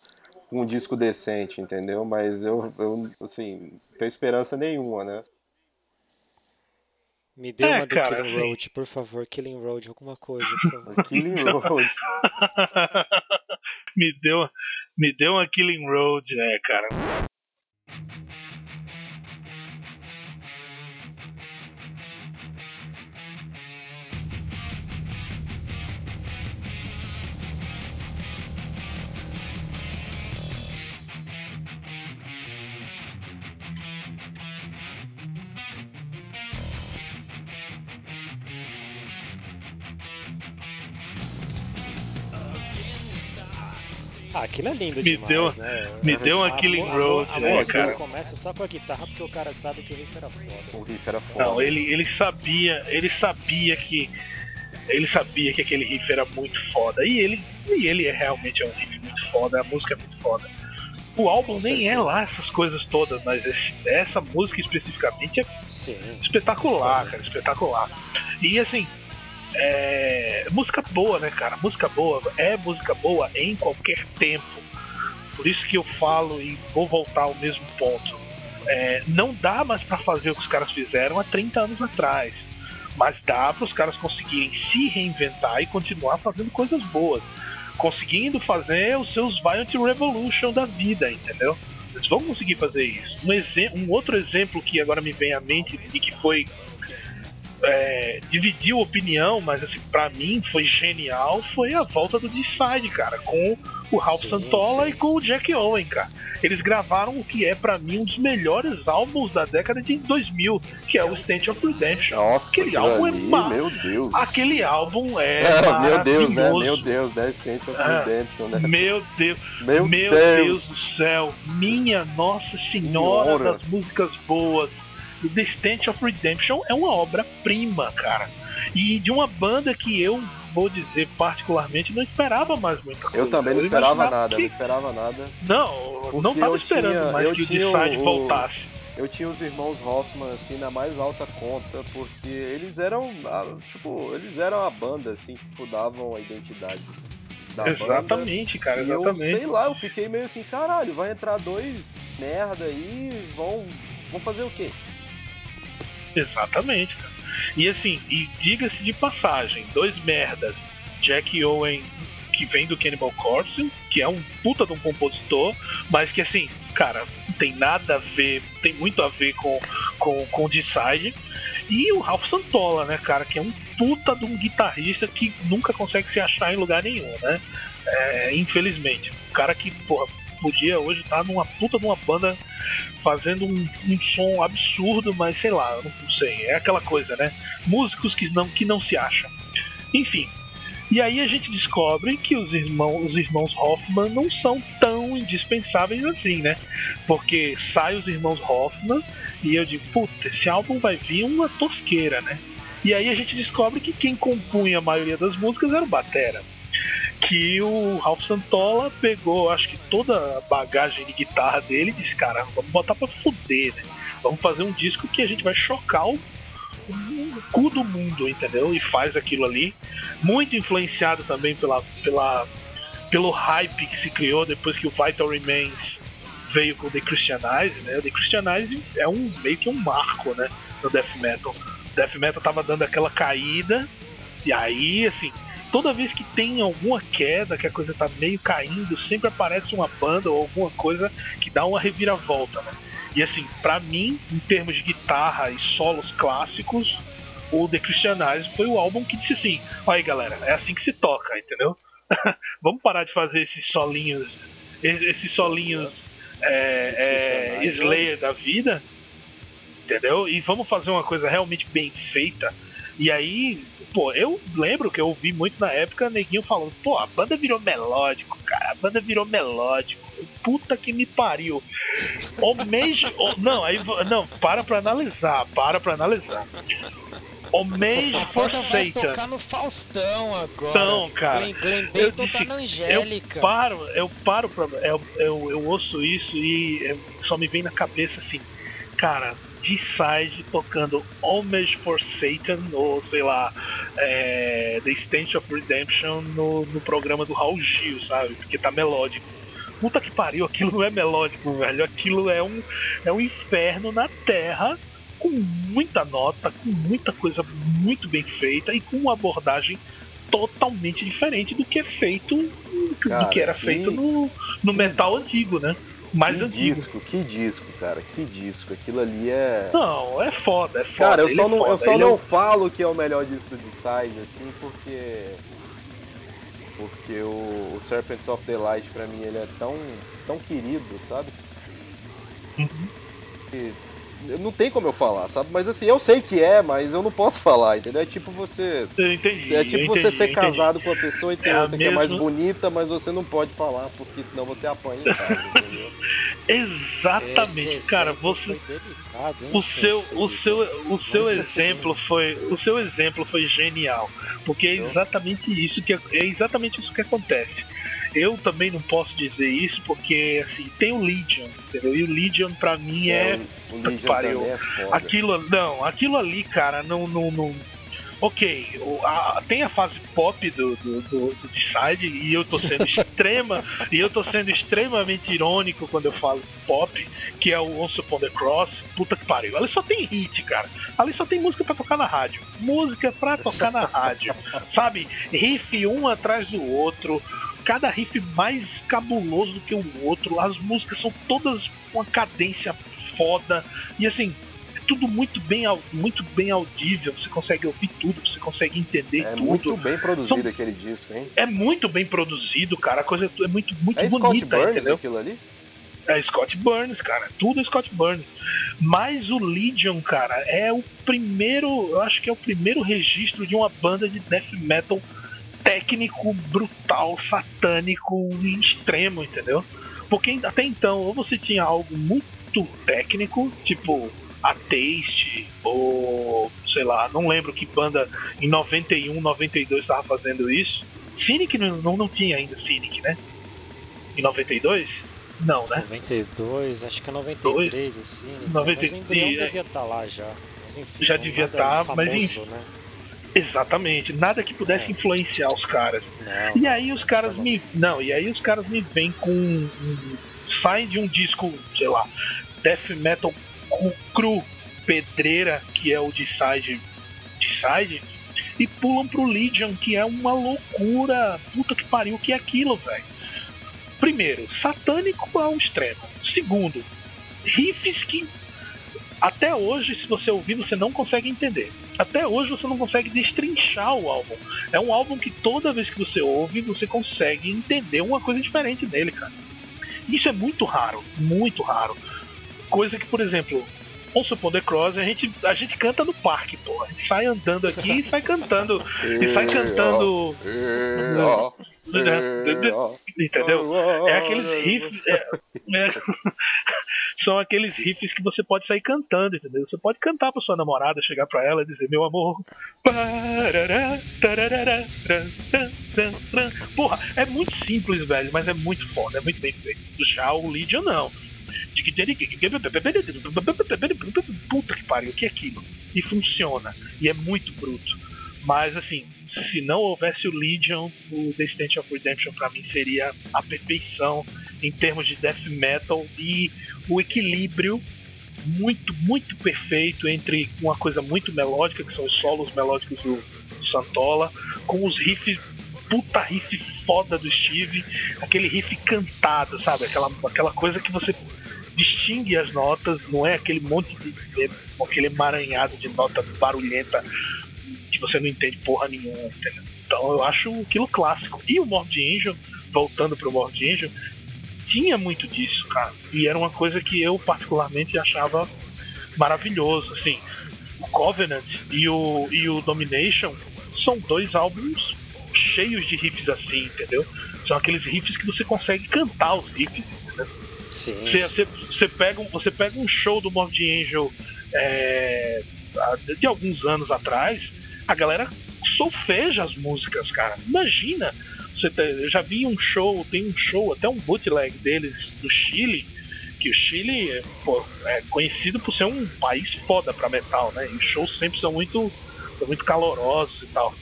com um disco decente, entendeu? Mas eu, eu assim, não tenho esperança nenhuma, né? Me dê É, uma do cara, Killing assim- Road, por favor, Killing Road, alguma coisa, por favor. Killing Road. me deu, me deu uma Killing Road, né, cara? Ah, aquilo é lindo Me demais, deu- né? me deu uma A Killing a Road, mu- a né, cara? começa só com a guitarra porque o cara sabe que o riff era foda. O riff era foda. Não, ele, ele sabia, ele sabia que ele sabia que aquele riff era muito foda. E ele, e ele é realmente é um riff muito foda, a música é muito foda. O álbum Com nem é certeza. lá essas coisas todas, mas esse- essa música especificamente é Sim. espetacular, cara, espetacular. E assim, é, música boa, né, cara? Música boa é música boa em qualquer tempo. Por isso que eu falo e vou voltar ao mesmo ponto. É, não dá mais pra fazer o que os caras fizeram há 30 anos atrás. Mas dá para os caras conseguirem se reinventar e continuar fazendo coisas boas. Conseguindo fazer os seus Violent Revolution da vida, entendeu? Eles vão conseguir fazer isso. Um, um outro exemplo que agora me vem à mente e que foi. É, dividiu opinião, mas assim, pra mim foi genial, foi a volta do Decide, cara, com o Ralph Sim, Santola sim. e com o Jack Owen, cara. Eles gravaram o que é pra mim um dos melhores álbuns da década de 2000, que é o Stand of Redemption. Nossa, Aquele álbum é ali, ma- meu Deus. Aquele álbum é, É, meu Deus, né? Meu Deus, 10 Tent of Ah, Redemption, né? Meu Deus, Meu, meu Deus. Deus. do céu, minha Nossa Senhora Senhora. das músicas boas. The Stench of Redemption é uma obra-prima, cara. E de uma banda que eu vou dizer particularmente não esperava mais muita coisa. Eu também não esperava imaginava nada, não que- esperava nada. Não, não tava eu esperando tinha- mais eu que o Decide o- voltasse. Eu tinha os irmãos Hoffman, assim, na mais alta conta, porque eles eram, tipo, eles eram a banda, assim, que tipo, davam a identidade da banda. Exatamente, cara, E eu, exatamente. sei lá, eu fiquei meio assim, caralho, vai entrar dois merda aí, vão, vão fazer o quê? Exatamente, cara. E assim, e diga-se de passagem, dois merdas, Jack Owen, que vem do Cannibal Corpse, que é um puta de um compositor, mas que assim, cara, tem nada a ver, tem muito a ver com, com, com o Decide. E o Ralph Santola, né, cara, que é um puta de um guitarrista que nunca consegue se achar em lugar nenhum, né? É, infelizmente. Um cara que, porra, podia hoje estar numa puta de uma banda fazendo um, um, som absurdo, mas sei lá, não sei. É aquela coisa, né? Músicos que não, que não se acham. Enfim. E aí a gente descobre que os irmãos, os irmãos Hoffman não são tão indispensáveis assim, né? Porque sai os irmãos Hoffman e eu digo, puta, esse álbum vai vir uma tosqueira, né? E aí a gente descobre que quem compunha a maioria das músicas era o Batera que o Ralph Santola pegou, acho que toda a bagagem de guitarra dele e disse, cara, vamos botar pra fuder, né? Vamos fazer um disco que a gente vai chocar o, o cu do mundo, entendeu? E faz aquilo ali. Muito influenciado também pela, pela, pelo hype que se criou depois que o Vital Remains veio com The Christianize, né? The Christianize é um meio que um marco, né? No death metal. O death metal tava dando aquela caída e aí, assim, toda vez que tem alguma queda, que a coisa tá meio caindo, sempre aparece uma banda ou alguma coisa que dá uma reviravolta, né? E assim, para mim, em termos de guitarra e solos clássicos, o The Christianize foi o álbum que disse assim: olha aí galera, é assim que se toca, entendeu? Vamos parar de fazer esses solinhos, esses solinhos é, é, Slayer da vida, entendeu? E vamos fazer uma coisa realmente bem feita. E aí pô, eu lembro que eu ouvi muito na época neguinho falando, pô, a banda virou melódico, cara, a banda virou melódico. Puta que me pariu. O mês. não, aí. Não, para pra analisar, para pra analisar. O mês for Vai tocar no Faustão agora. Então, cara. Glenn, Glenn eu tá disse, tá na Angélica. Eu paro, eu paro pra. Eu, eu, eu ouço isso e só me vem na cabeça assim, cara, D-Side tocando Homage for Satan, ou sei lá, é, The Stench of Redemption no, no programa do Raul Gil, sabe? Porque tá melódico. Puta que pariu, aquilo não é melódico, velho. Aquilo é um, é um inferno na terra com muita nota, com muita coisa muito bem feita e com uma abordagem totalmente diferente do que é feito Cara, do que era feito no, no metal antigo, né? Mais que antigo. disco, que disco, cara, que disco. Aquilo ali é. Não, é foda, é foda. Cara, eu só é não, eu só Ele não é... falo que é o melhor disco de Side, assim, porque. Porque o, o Serpents of the Light, pra mim, ele é tão, tão querido, sabe? Uhum. Que não tem como eu falar, sabe? Mas assim, eu sei que é, mas eu não posso falar, entendeu? É tipo você. Eu entendi. É tipo entendi, você ser entendi. casado com a pessoa e ter É outra que é mesma- mais bonita, mas você não pode falar, porque senão você apanha em casa, entendeu? Exatamente, Esse cara, você. delicado, O seu, o seu, o seu exemplo foi, o seu exemplo foi genial, porque é exatamente isso que é exatamente isso que acontece. Eu também não posso dizer isso porque assim tem o Legion, entendeu? E o Legion pra mim é, o, o puta que Legion pariu. é foda. aquilo, não, aquilo ali, cara, não, não, não Ok, a- tem a fase pop do, do, do, do Decide e eu tô sendo extrema e eu tô sendo extremamente irônico quando eu falo pop, que é o Once Upon the Cross, puta que pariu. Ali só tem hit, cara. Ali só tem música pra tocar na rádio. Música pra tocar na rádio. Sabe? Riff um atrás do outro. Cada riff mais cabuloso do que o outro. As músicas são todas com uma cadência foda. E assim, é tudo muito bem, muito bem audível. Você consegue ouvir tudo, você consegue entender É tudo. muito bem produzido São- aquele disco, hein? É muito bem produzido, cara. A coisa é muito, muito É Scott bonita, Burns entendeu? aquilo ali? É Scott Burns, cara. Tudo é Scott Burns. Mas o Legion, cara, é o primeiro. Eu acho que é o primeiro registro de uma banda de death metal técnico, brutal, satânico e extremo, entendeu? Porque até então, ou você tinha algo muito técnico, tipo a Taste, ou sei lá, não lembro que banda em 91, 92 estava fazendo isso. Cynic não, não, não tinha ainda Cynic, né? Em 92? Não, né? 92, acho que é 93 o Cine. 90 Mas o embrião e- devia estar lá já. Mas enfim, Já não devia nada tá, mas enfim. Né? Exatamente, nada que pudesse É. influenciar os caras. Não, E aí os caras me. Não, e aí os caras me vêm com. Um, saem de um disco, sei lá, death metal cru, pedreira, que é o de side, de side e pulam pro Legion, que é uma loucura. Puta que pariu, que é aquilo, velho? Primeiro, satânico ao extremo. Segundo, riffs que até hoje, se você ouvir, você não consegue entender. Até hoje você não consegue destrinchar o álbum. É um álbum que toda vez que você ouve, você consegue entender uma coisa diferente dele, cara. Isso é muito raro, muito raro. Coisa que, por exemplo, Vamos supor The Cross, a gente, a gente canta no parque, pô. A gente sai andando aqui e sai cantando. e sai cantando. Entendeu? É aqueles riffs. É, é, são aqueles riffs que você pode sair cantando, entendeu? Você pode cantar pra sua namorada, chegar pra ela e dizer, meu amor. Porra, é muito simples, velho, mas é muito foda, é muito bem feito. Já o Legion não. Puta que pariu, o que é aquilo? E funciona. E é muito bruto. Mas assim, se não houvesse o Legion, o Stand of Redemption para mim seria a perfeição em termos de death metal e o equilíbrio muito, muito perfeito entre uma coisa muito melódica, que são os solos melódicos do, do Santola, com os riffs puta riff foda do Steve, aquele riff cantado, sabe? Aquela, aquela coisa que você distingue as notas, não é aquele monte de. Aquele emaranhado de nota barulhenta que você não entende porra nenhuma, entendeu? Então eu acho aquilo clássico. E o Morbid Angel, voltando pro Morbid Angel, tinha muito disso, cara. E era uma coisa que eu particularmente achava maravilhoso. Assim, o Covenant e o, e o Domination são dois álbuns cheios de riffs assim, entendeu? São aqueles riffs que você consegue cantar os riffs, entendeu? Sim. Você, você, você, pega, um, você pega um show do Morbid Angel é, de alguns anos atrás, a galera solfeja as músicas, cara. Imagina, você eu já vi um show, tem um show, até um bootleg deles do Chile, que o Chile pô, é conhecido por ser um país foda pra metal, né? E os shows sempre são muito, são muito calorosos e tal.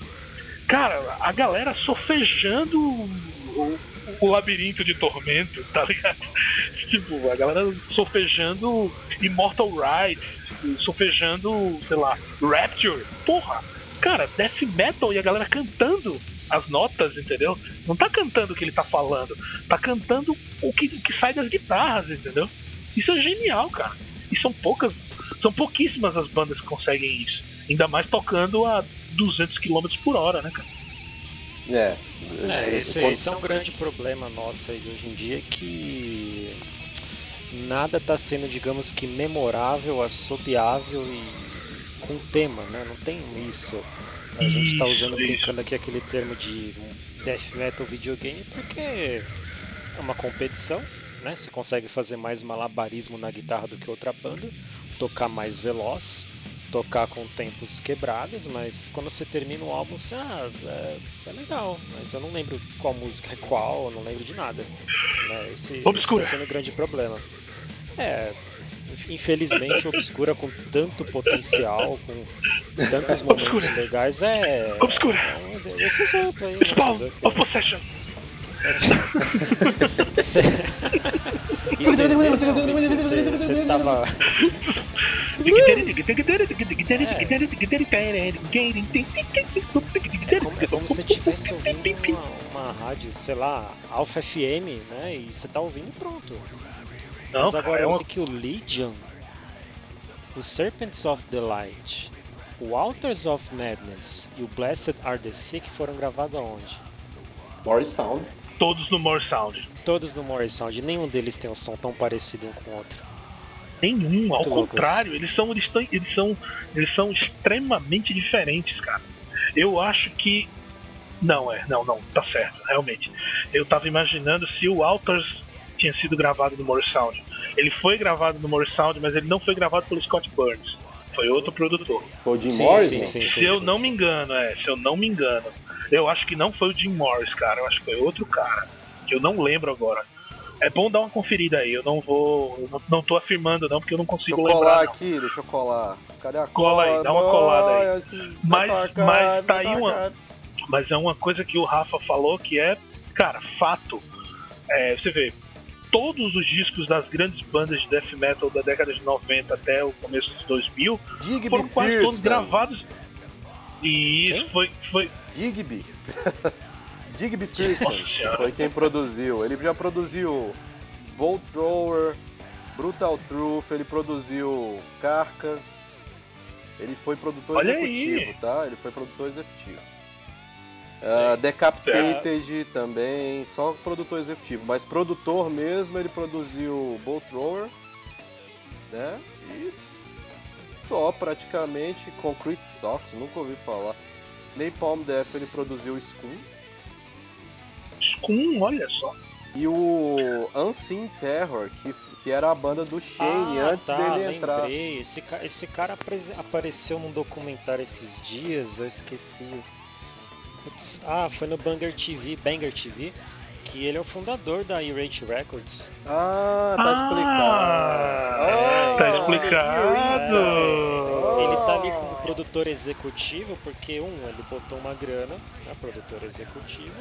Cara, a galera sofejando o, o labirinto de tormento, tá ligado? Tipo, a galera sofejando Immortal Rights, sofejando, sei lá, Rapture. Porra, cara, death metal e a galera cantando as notas, entendeu? Não tá cantando o que ele tá falando, tá cantando o que, o que sai das guitarras, entendeu? Isso é genial, cara. E são poucas, são pouquíssimas as bandas que conseguem isso. Ainda mais tocando a 200 km por hora, né, cara? É, é esse, esse, é um grande problema nosso aí de hoje em dia que nada está sendo, digamos que, memorável, assobiável e com tema, né? Não tem isso. A gente está usando, brincando aqui aquele termo de death metal videogame porque é uma competição, né? Você consegue fazer mais malabarismo na guitarra do que outra banda, tocar mais veloz, tocar com tempos quebrados, mas quando você termina o álbum, você, ah, é, é legal, mas eu não lembro qual música é qual, eu não lembro de nada. Né? Esse está sendo um grande problema. É, infelizmente, Obscura com tanto potencial, com tantos momentos Obscura. legais, é. Obscura! É, esse exemplo aí. Spawn né? of Possession! Você tava. É como, é como se estivesse ouvindo uma, uma rádio, sei lá, Alpha FM, né? E você tá ouvindo e pronto. Não, Mas agora, é uma... que o Legion, o Serpents of the Light, o Altars of Madness e o Blessed Are the Sick foram gravados aonde? Morris Sound. Todos no Morris Sound. Todos no Morris Sound. Nenhum deles tem um som tão parecido um com o outro. Nenhum, ao contrário, eles são, eles, tão, eles, são, eles são extremamente diferentes, cara. Eu acho que. Não, é, não, não, tá certo, realmente. Eu tava imaginando se o Altars tinha sido gravado no Morris Sound. Ele foi gravado no Morris Sound, mas ele não foi gravado pelo Scott Burns. Foi outro produtor. Foi o Jim sim, Morris? Sim, sim, se eu não me engano, é. Se eu não me engano. Eu acho que não foi o Jim Morris, cara. Eu acho que foi outro cara. Que eu não lembro agora. É bom dar uma conferida aí. Eu não vou. Eu não, não tô afirmando, não, porque eu não consigo deixa eu colar lembrar. aqui, deixa eu colar. Cadê a cola? Cola aí, dá uma colada aí. Mas, mas tá aí uma. Mas é uma coisa que o Rafa falou que é, cara, fato. É, você vê, todos os discos das grandes bandas de death metal da década de 90 até o começo dos 2000 Digby foram quase todos Pearson. gravados. E isso Quem? foi, foi. Digby. Digby Pearson foi quem produziu. Ele já produziu Bolt Thrower, Brutal Truth, ele produziu Carcass. Ele foi produtor Olha executivo, aí. tá? Ele foi produtor executivo. Ah, Decapitated também, só produtor executivo. Mas produtor mesmo, ele produziu Bolt Thrower, né? E só praticamente Concrete Soft, nunca ouvi falar. Napalm Death ele produziu Scum. Scum, olha só. E o Unseen Terror, que, que era a banda do Shane ah, antes tá, dele entrar. lembrei. Esse, ca- esse cara apareceu num documentário esses dias, eu esqueci. Putz, ah, foi no Banger TV, Banger TV, que ele é o fundador da Irate Records. Ah, tá Ah, explicado. tá Ah, explicado. Ele tá ali como produtor executivo, porque um, ele botou uma grana na produtora executiva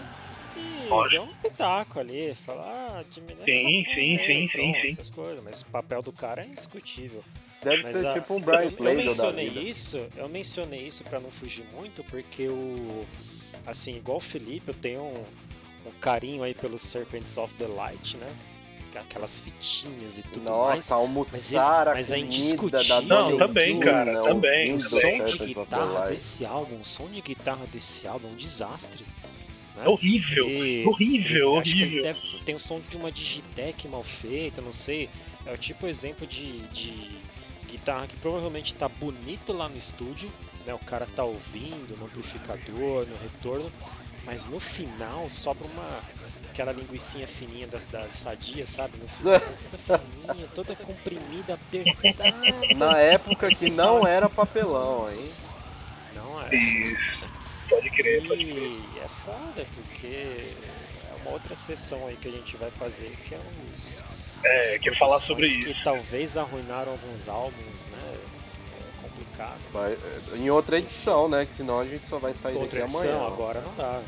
e deu um pitaco ali, falar, ah, diminui Sim, sim, sim, sim, sim. essas coisas, mas o papel do cara é indiscutível. Deve Mas ser a- tipo um Brian eu, eu mencionei vida. isso, eu mencionei isso para não fugir muito, porque o assim, igual o Felipe, eu tenho um, um carinho aí pelos Serpents of the Light, né? Aquelas fitinhas e tudo mais. Nossa, almoçar mas a é comida indiscutível da Não, também, cara, também, ouvindo O também. som de guitarra desse álbum, o som de guitarra desse álbum é um desastre. né? É horrível. E- Horrível, acho que ele horrível. deve- tem o som de uma Digitec mal feita, não sei. É o tipo exemplo de, de guitarra que provavelmente tá bonito lá no estúdio, né? O cara tá ouvindo no amplificador, no retorno, mas no final sobra uma aquela linguicinha fininha da, da sadia, sabe? No final, toda fininha, toda comprimida, apertada. Na época que não era papelão, hein? Não é. Isso. Pode crer, pode crer. E é foda, porque é uma outra sessão aí que a gente vai fazer, que é os. É, quer falar sobre produções que isso. talvez arruinaram alguns álbuns, né? É. Vai- em outra edição, né? Que senão a gente só vai sair Outra daqui edição, amanhã. agora não dá.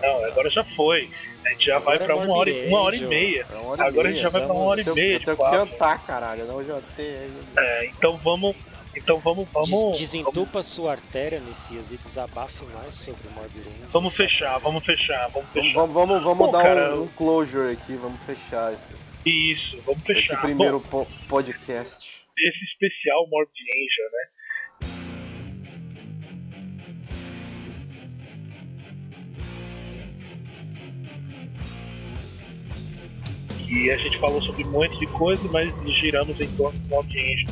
Não, agora já foi. A gente já vai Agora pra é uma hora, e- uma hora e meia. É hora e Agora a meia. gente já vai pra uma hora e meia Eu tenho que cantar, caralho. Não, tenho. É, então vamos. Então vamos, vamos. Vamos, Desentupa sua artéria, Messias, e desabafe mais sobre o Morbid Angel. vamos fechar, vamos fechar, vamos Vamos, fechar. vamos, vamos, vamos Pô, dar cara, um, um closure aqui, vamos fechar esse, Isso, vamos esse fechar. primeiro Bom, po- podcast. esse especial Morbid Angel, né? E a gente falou sobre um monte de coisa, mas giramos em torno do Mob Angel.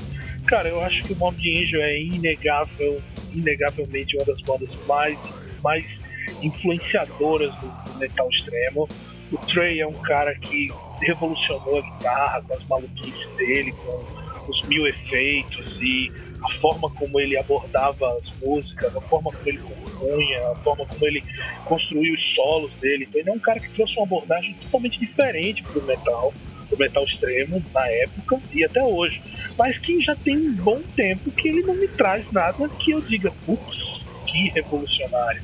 Cara, eu acho que o Mob Angel é inegável, inegavelmente uma das bandas mais, mais influenciadoras do, do metal extremo. O Trey é um cara que revolucionou a guitarra com as maluquices dele, com os mil efeitos e a forma como ele abordava as músicas, a forma como ele compunha, a forma como ele construiu os solos dele. Então ele é um cara que trouxe uma abordagem totalmente diferente pro metal, pro metal extremo na época e até hoje. Mas que já tem um bom tempo que ele não me traz nada que eu diga, putz, que revolucionário.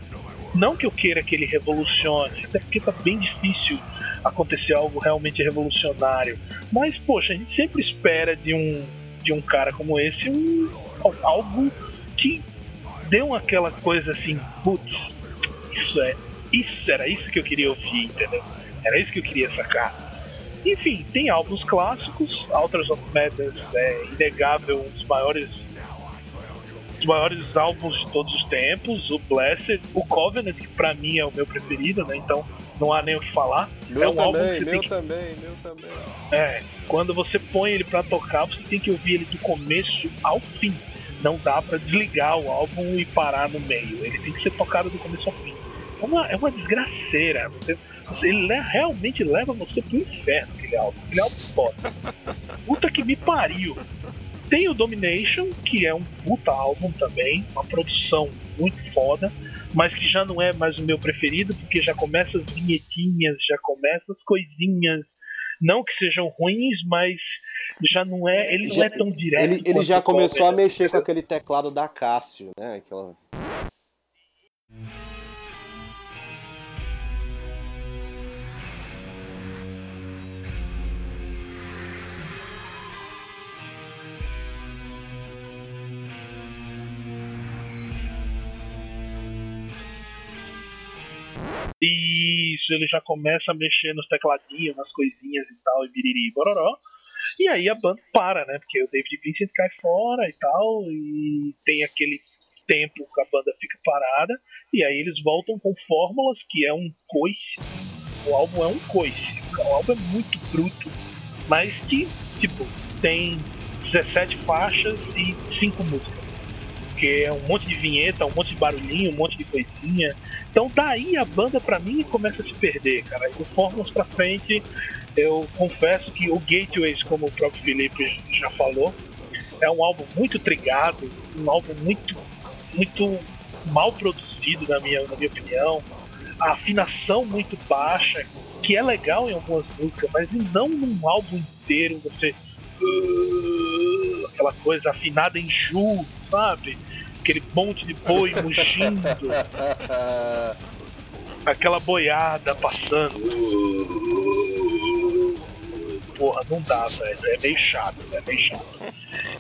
Não que eu queira que ele revolucione, até porque tá bem difícil acontecer algo realmente revolucionário. Mas, poxa, a gente sempre espera de um, de um cara como esse um, algo que deu aquela coisa assim, putz, isso é, isso era isso que eu queria ouvir, entendeu? Era isso que eu queria sacar. Enfim, tem álbuns clássicos, Alters of Madness é inegável, um dos maiores dos maiores álbuns de todos os tempos, o Blessed, o Covenant, que pra mim é o meu preferido, né? Então não há nem o que falar. Meu é um álbum que também, você meu tem que também, meu também. é, quando você põe ele pra tocar, você tem que ouvir ele do começo ao fim. Não dá pra desligar o álbum e parar no meio. Ele tem que ser tocado do começo ao fim. É uma, é uma desgraceira. Você, você- ele le- realmente leva você pro inferno, aquele álbum. Aquele álbum foda. Puta que me pariu. Tem o Domination, que é um puta álbum também, uma produção muito foda, mas que já não é mais o meu preferido, porque já começa as vinhetinhas, já começa as coisinhas não que sejam ruins, mas já não é. Ele não Já- é tão direto. Ele, ele já começou a mexer com aquele teclado da Cássio, né? Aquela... Isso, ele já começa a mexer nos tecladinhos, nas coisinhas e tal, e biriri e bororó. E aí a banda para, né? Porque o David Vincent cai fora e tal, e tem aquele tempo que a banda fica parada, e aí eles voltam com fórmulas, que é um coice. O álbum é um coice. O álbum é muito bruto, mas que, tipo, tem 17 faixas e 5 músicas. Porque é um monte de vinheta, um monte de barulhinho, um monte de coisinha. Então daí a banda pra mim começa a se perder, cara. E do Fórmulas pra frente, eu confesso que o Gateways, como o próprio Felipe já falou, é um álbum muito trigado, um álbum muito, muito mal produzido na minha, na minha opinião. A afinação muito baixa, que é legal em algumas músicas, mas não num álbum inteiro você uh, aquela coisa afinada em Ju, sabe? Aquele monte de boi mugindo, aquela boiada passando. Porra, não dá, velho. É meio chato, é meio chato.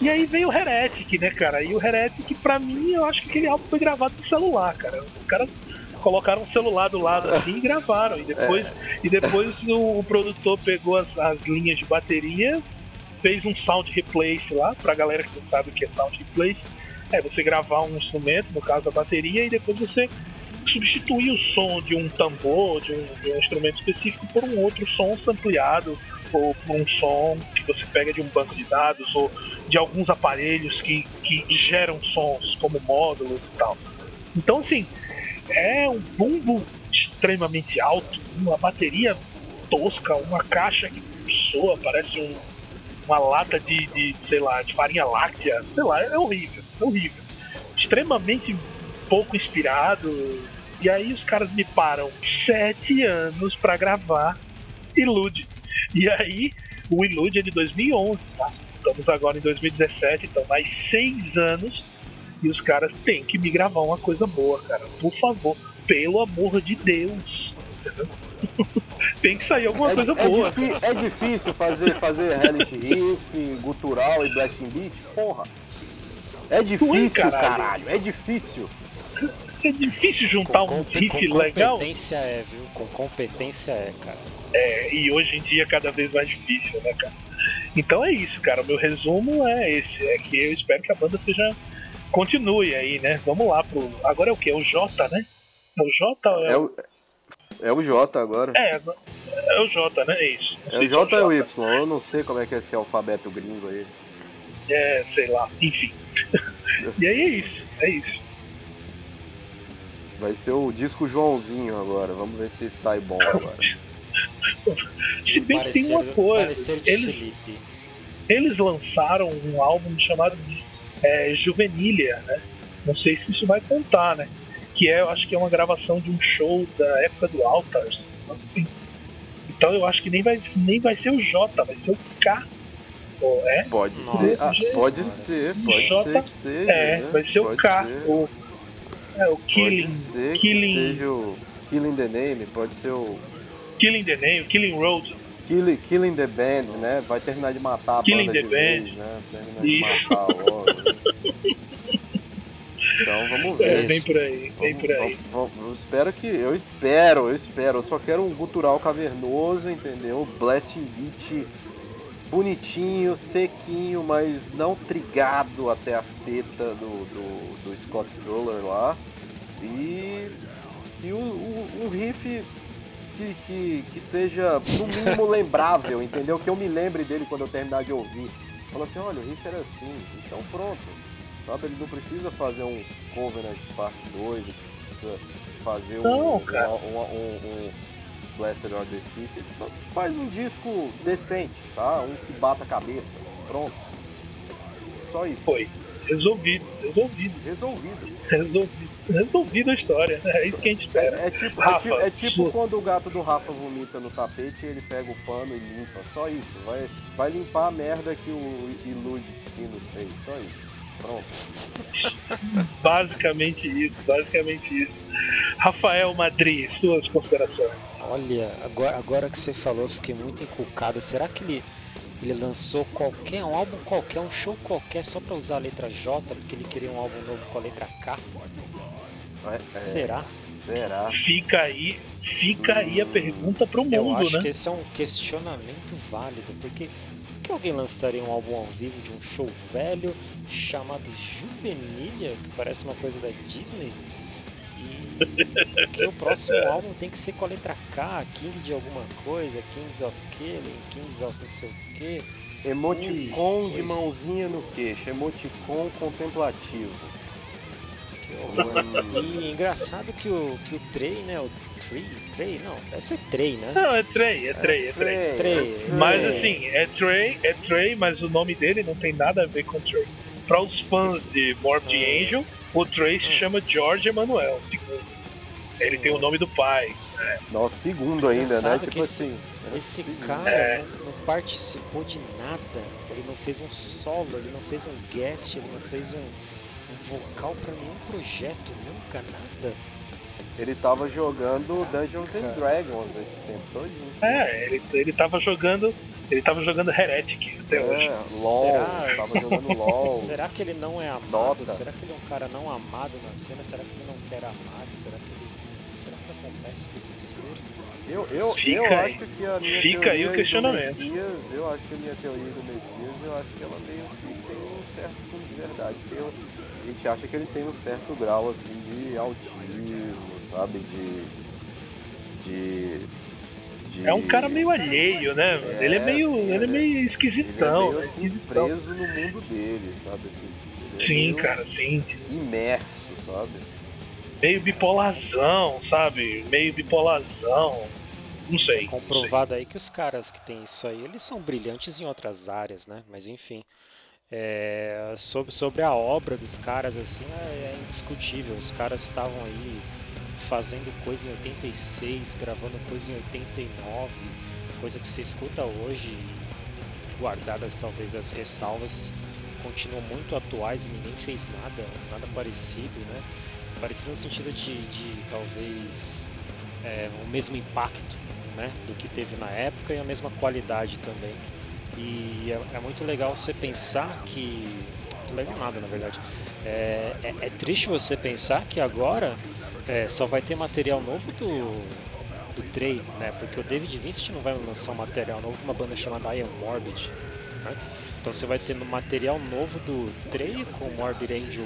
E aí veio o Heretic, né, cara? E o Heretic, pra mim, eu acho que aquele álbum foi gravado no celular, cara. Os caras colocaram um celular do lado assim e gravaram. E depois, e depois o, o produtor pegou as, as linhas de bateria, fez um sound replace lá, pra galera que não sabe o que é sound replace. É você gravar um instrumento, no caso a bateria, e depois você substituir o som de um tambor, de um, de um instrumento específico, por um outro som ampliado, ou por um som que você pega de um banco de dados, ou de alguns aparelhos que, que geram sons, como módulos e tal. Então, assim, é um bumbo extremamente alto, uma bateria tosca, uma caixa que soa, parece um, uma lata de, de, sei lá, de farinha láctea, sei lá, é horrível, horrível. Extremamente pouco inspirado. E aí os caras me param sete anos para gravar Ilude. E aí o Ilude é de 2011, tá? Estamos agora em 2017, então mais seis anos e os caras têm que me gravar uma coisa boa, cara. Por favor, pelo amor de Deus. Entendeu? tem que sair alguma É, coisa é boa. é difícil fazer, fazer Hellish Riff, gutural e blasting beat? Porra. É difícil, caralho. caralho. É difícil. É difícil juntar um com, riff com legal. competência é, viu? Com competência é, cara. É, e hoje em dia é cada vez mais difícil, né, cara? Então é isso, cara. O meu resumo é esse. É que eu espero que a banda seja. Continue aí, né? Vamos lá pro. Agora é o que? É o J, né? É o J ou é, É o, é o J agora. É, é o J, né? É isso. É o se J ou o Y? Eu não sei como é que é esse alfabeto gringo aí. É, sei lá, enfim. e aí é isso, é isso. Vai ser o disco Joãozinho agora. Vamos ver se sai bom agora. Se bem que tem uma coisa, eles, eles lançaram um álbum chamado é, Juvenilia, né? Não sei se isso vai contar, né? Que é, eu acho que é uma gravação de um show da época do Altars. Assim. Então eu acho que nem vai, nem vai ser o J, vai ser o K. É? Pode Nossa. ser, ah, pode ser, pode J- ser que seja. É, né? vai ser o Pode K. ser. O, é, o Pode Killing. ser Killing- que seja o Killing the Name, pode ser o Killing the Name, Killing Road. Killing, Killing the Band, né? Vai terminar de matar a Killing banda the de Band. vez, né? Terminar de Isso. matar logo. Então vamos É, ver. vem por aí, vem Vamos- por aí. vamos- vamos- eu espero que. Eu espero, eu espero. Eu só quero um gutural cavernoso, entendeu? Blasting beat bonitinho, sequinho, mas não trigado até as tetas do, do, do Scott Fuller lá. E. E um, um- um riff que, que, que seja, no mínimo, lembrável, entendeu? Que eu me lembre dele quando eu terminar de ouvir. Fala assim, olha, o riff era assim, então pronto. Sabe, ele não precisa fazer um Covenant Part 2, ele precisa fazer um, Não, um, um, um Blessed or the City. Só Faz um disco decente, tá? Um que bata a cabeça. Pronto. Só isso. Foi. Resolvido, resolvido, Resolvido. resolvido. Resolvido a história, né? É isso que a gente espera. É tipo, é Rafa, tipo, é tipo quando o gato do Rafa vomita no tapete, ele pega o pano e limpa. Só isso. Vai, vai limpar a merda que o Ilude Pinos fez. Só isso. Pronto. Basicamente isso, basicamente isso. Rafael Madri, suas considerações. Olha, agora, agora que você falou, eu fiquei muito encucado. Será que ele, ele lançou qualquer um álbum qualquer, um show qualquer, só pra usar a letra J, porque ele queria um álbum novo com a letra K? É, é, Será? será? Fica aí, fica aí a pergunta pro Eu mundo, acho né? que esse é um questionamento válido, porque por que alguém lançaria um álbum ao vivo de um show velho chamado Juvenilha, que parece uma coisa da Disney? E que o próximo álbum tem que ser com a letra K, King de alguma coisa, Kings of Killing, Kings of não sei o quê. Emoticon de mãozinha no queixo, emoticon contemplativo. Que horror. E engraçado que o, que o Trey, né? O Trey, Trey, não, deve ser Trey, né? Não, é Trey, é Trey, é Trey. Trey. Mas Trey. assim, é Trey, é Trey, mas o nome dele não tem nada a ver com Trey. Para os fãs de Morbid É. Angel, o Trey Hum. se chama George Emanuel II. Ele tem o nome do pai. Nossa, segundo ainda, né? Tipo esse- assim. Esse segundo. cara É. não, participou de nada, ele não fez um solo, ele não fez um guest, ele não fez um, um vocal pra nenhum projeto, nunca, nada. Ele tava jogando Dungeons and. Dragons esse tempo todinho. É, ele, ele tava jogando. Ele tava jogogando Heretic até hoje. É, LOL, Será? tava jogando LOL. Será que ele não é amado? Dota. Será que ele é um cara não amado na cena? Será que ele não quer amar? Será que ele. Será que acontece com esse ser? Eu, eu, Fica eu aí. acho que a minha Fica aí teoria o do questionamento. Messias, eu acho que a minha teoria do Messias, eu acho que ela meio que tem um certo fundo de verdade. Eu, a gente acha que ele tem um certo grau assim de autismo, sabe? De. De. de É um cara meio alheio, né? mano? É, ele é meio. sim, ele é ele é- meio Ele é esquisitão. meio né? assim, Esquisitão. preso no mundo dele, sabe? Assim, é Sim, meio cara, sim. Imerso, sabe? Meio bipolarzão, sabe? Meio bipolarzão. Não sei. não sei. comprovado aí que os caras que têm isso aí, eles são brilhantes em outras áreas, né? Mas enfim. É, sobre, sobre a obra dos caras, assim, é, é indiscutível. Os caras estavam aí fazendo coisa em 86, gravando coisa em 89, coisa que você escuta hoje, guardadas talvez as ressalvas, continuam muito atuais e ninguém fez nada, nada parecido, né? Parecido no sentido de, de talvez é, o mesmo impacto né, do que teve na época e a mesma qualidade também. E é, é muito legal você pensar que. Muito legal nada, na verdade. É, é, é triste você pensar que agora é, só vai ter material novo do, do Trey, né? Porque o David Vincent não vai lançar um material novo de uma banda chamada I Am Morbid. Né? Então você vai ter no material novo do Trey com o Morbid Angel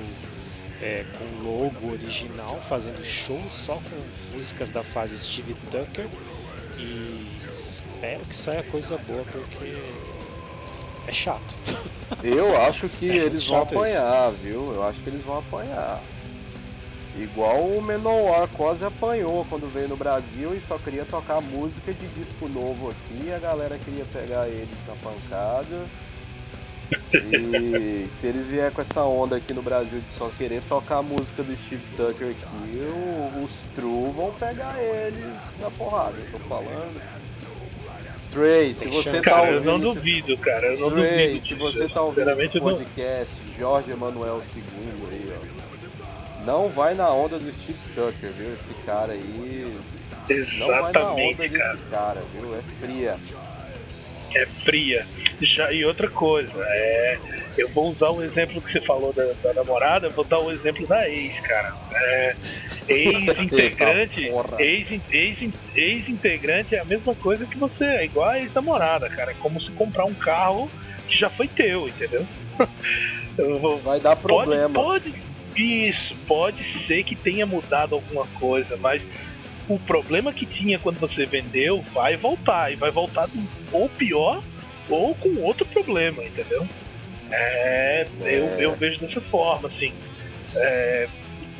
é, com logo original, fazendo show só com músicas da fase Steve Tucker. E espero que saia coisa boa porque é chato. Eu acho que É eles vão chato isso. apanhar, viu? Eu acho que eles vão apanhar. Igual o Menor quase apanhou quando veio no Brasil e só queria tocar música de disco novo aqui, a galera queria pegar eles na pancada. E se eles vier com essa onda aqui no Brasil de só querer tocar a música do Steve Tucker aqui, os True vão pegar eles na porrada, eu tô falando. Trey, se você tá Cara, eu ouvindo não esse duvido, cara. Eu não Trey, duvido. se você tá ouvindo esse eu não. podcast, Jorge Emanuel II aí, ó. Não vai na onda do Steve Tucker, viu? Esse cara aí. Não vai na onda Exatamente, desse cara. cara, viu? É fria. É fria. Já, e outra coisa, é. Eu vou usar o exemplo que você falou da, da namorada, vou dar o exemplo da ex, cara. É, ex-integrante. Porra. ex, ex, ex-integrante é a mesma coisa que você, é igual a ex-namorada, cara. É como se comprar um carro que já foi teu, entendeu? Vai dar problema. Pode, pode, isso, pode ser que tenha mudado alguma coisa, mas o problema que tinha quando você vendeu vai voltar, e vai voltar ou pior ou com outro problema, entendeu? É, Eu, É. eu vejo dessa forma, assim. É,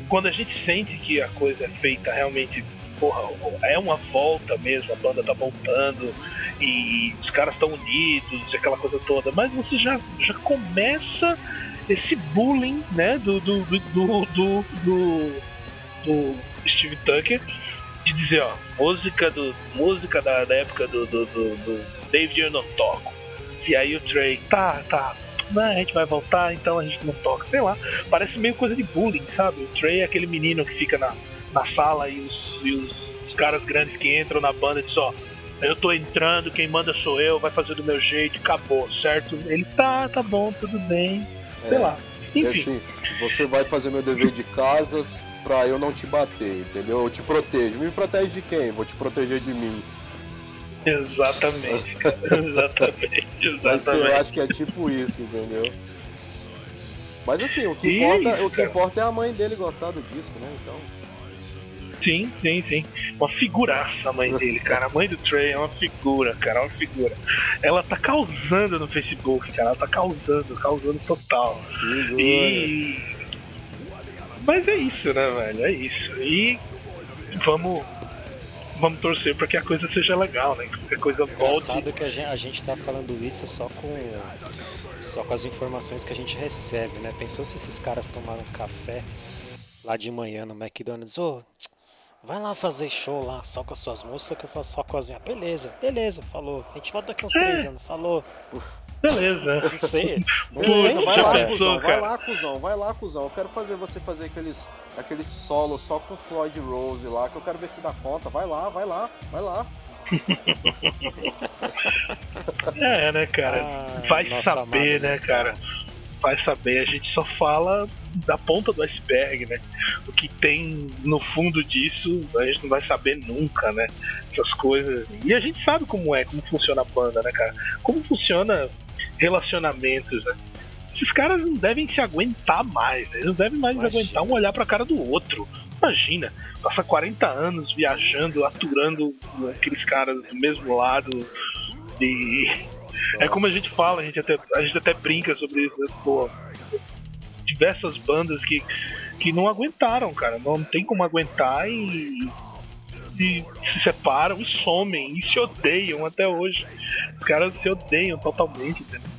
quando a gente sente que a coisa é feita realmente, porra, é uma volta mesmo, a banda tá voltando e os caras estão unidos, e aquela coisa toda, mas você já, já começa esse bullying, né, do do, do, do, do, do- Steve Tucker, de dizer, ó, música, do, música da, da época do, do, do, do David eu não toco. E aí o Trey, tá, tá, não, a gente vai voltar, então a gente não toca, sei lá. Parece meio coisa de bullying, sabe? O Trey é aquele menino que fica na, na sala e os, e os, os caras grandes que entram na banda dizem, ó, eu tô entrando, quem manda sou eu, vai fazer do meu jeito, acabou, certo? Ele tá, tá bom, tudo bem, sei É. lá. É Enfim, assim, você vai fazer meu dever de casas pra eu não te bater, entendeu? Eu te protejo. Me protege de quem? Vou te proteger de mim. exatamente, cara, exatamente, Mas eu exatamente. acho que é tipo isso, entendeu? Mas assim, o que, importa, é isso, o que importa é a mãe dele gostar do disco, né? Então. Sim, sim, sim. Uma figuraça a mãe dele, cara. A mãe do Trey é uma figura, cara, uma figura. Ela tá causando no Facebook, cara. Ela tá causando, causando total. Figura. E. Mas é isso, né, velho? É isso. E vamos. Vamos torcer pra que a coisa seja legal, né? Que a coisa volte. Engraçado que a gente, a gente tá falando isso só com só com as informações que a gente recebe, né? Pensou se esses caras tomaram café lá de manhã no McDonald's, ô, vai lá fazer show lá só com as suas músicas que eu faço só com as minhas. Beleza, beleza, falou. A gente volta daqui uns É. três anos, falou. Beleza. Não sei. Não sei, vai lá, cara. pensou, cuzão, vai cara? lá, cuzão, vai lá, cuzão. Eu quero fazer você fazer aqueles, aqueles solos só com Floyd Rose lá, que eu quero ver se dá conta. Vai lá, vai lá, vai lá. É, né, cara? Ah, Vai saber, amada, né, cara? Vai saber. A gente só fala da ponta do iceberg, né? O que tem no fundo disso, a gente não vai saber nunca, né? Essas coisas. E a gente sabe como é, como funciona a banda, né, cara? Como funciona relacionamentos, né? Esses caras não devem se aguentar mais, né? Eles não devem mais Imagina. aguentar um olhar pra cara do outro. Imagina, passa 40 anos viajando, aturando aqueles caras do mesmo lado. E é como a gente fala, a gente até, a gente até brinca sobre isso, né? Pô, diversas bandas que, que não aguentaram, cara. Não tem como aguentar e, e se separam e somem e se odeiam até hoje. Os caras se odeiam totalmente, entendeu?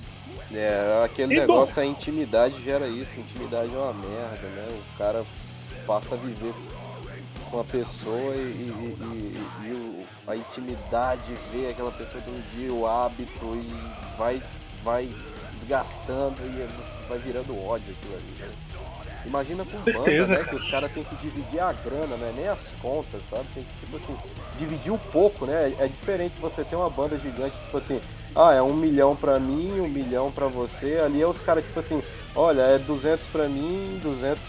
É, aquele E bom. negócio, a intimidade gera isso. Intimidade é uma merda, né? O cara passa a viver com a pessoa e, e- e- e o- a intimidade vê aquela pessoa um dia, o hábito e vai, vai desgastando e vai virando ódio aquilo ali, né? Imagina com banda, né? Que os caras têm que dividir a grana, né? Nem as contas, sabe? Tem que, tipo assim, dividir um pouco, né? É diferente se você tem uma banda gigante, tipo assim, ah, é um milhão pra mim, um milhão pra você. Ali é os caras, tipo assim, olha, é 200 pra mim, 200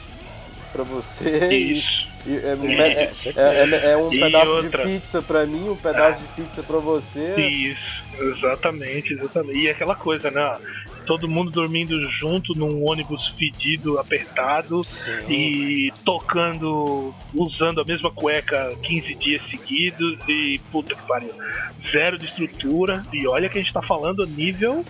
pra você. Isso. É, É, é- é- é- é um E pedaço outra. de pizza pra mim, um pedaço de pizza pra você. Isso, exatamente, exatamente. E aquela coisa, né? Todo mundo dormindo junto num ônibus fedido, apertado Sim. e tocando, usando a mesma cueca 15 dias seguidos e puta que pariu. Zero de estrutura. E olha que a gente tá falando a nível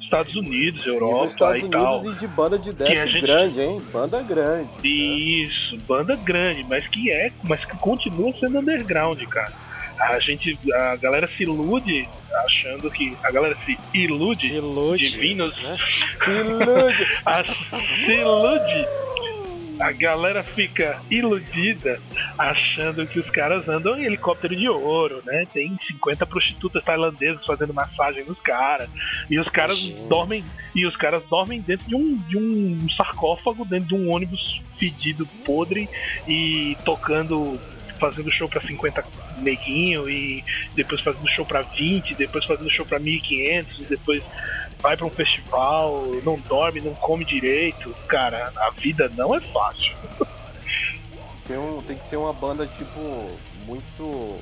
Estados Unidos, Europa Estados e tal. Unidos e de banda de death gente- grande, hein? Banda grande. Isso, banda grande, mas que é, mas que continua sendo underground, cara. A gente, a galera se ilude achando que a galera se ilude, Se ilude, divinos, né? Se ilude. a, se ilude. A galera fica iludida achando que os caras andam em helicóptero de ouro, né? Tem 50 prostitutas tailandesas fazendo massagem nos caras. E os caras Imagina. dormem. E os caras dormem dentro de um, de um sarcófago, dentro de um ônibus fedido, podre, e tocando. Fazendo show pra 50 neguinho e depois fazendo show pra 20, depois fazendo show pra 1500, e depois vai pra um festival, não dorme, não come direito. Cara, a vida não é fácil. Tem, um, tem que ser uma banda, tipo, muito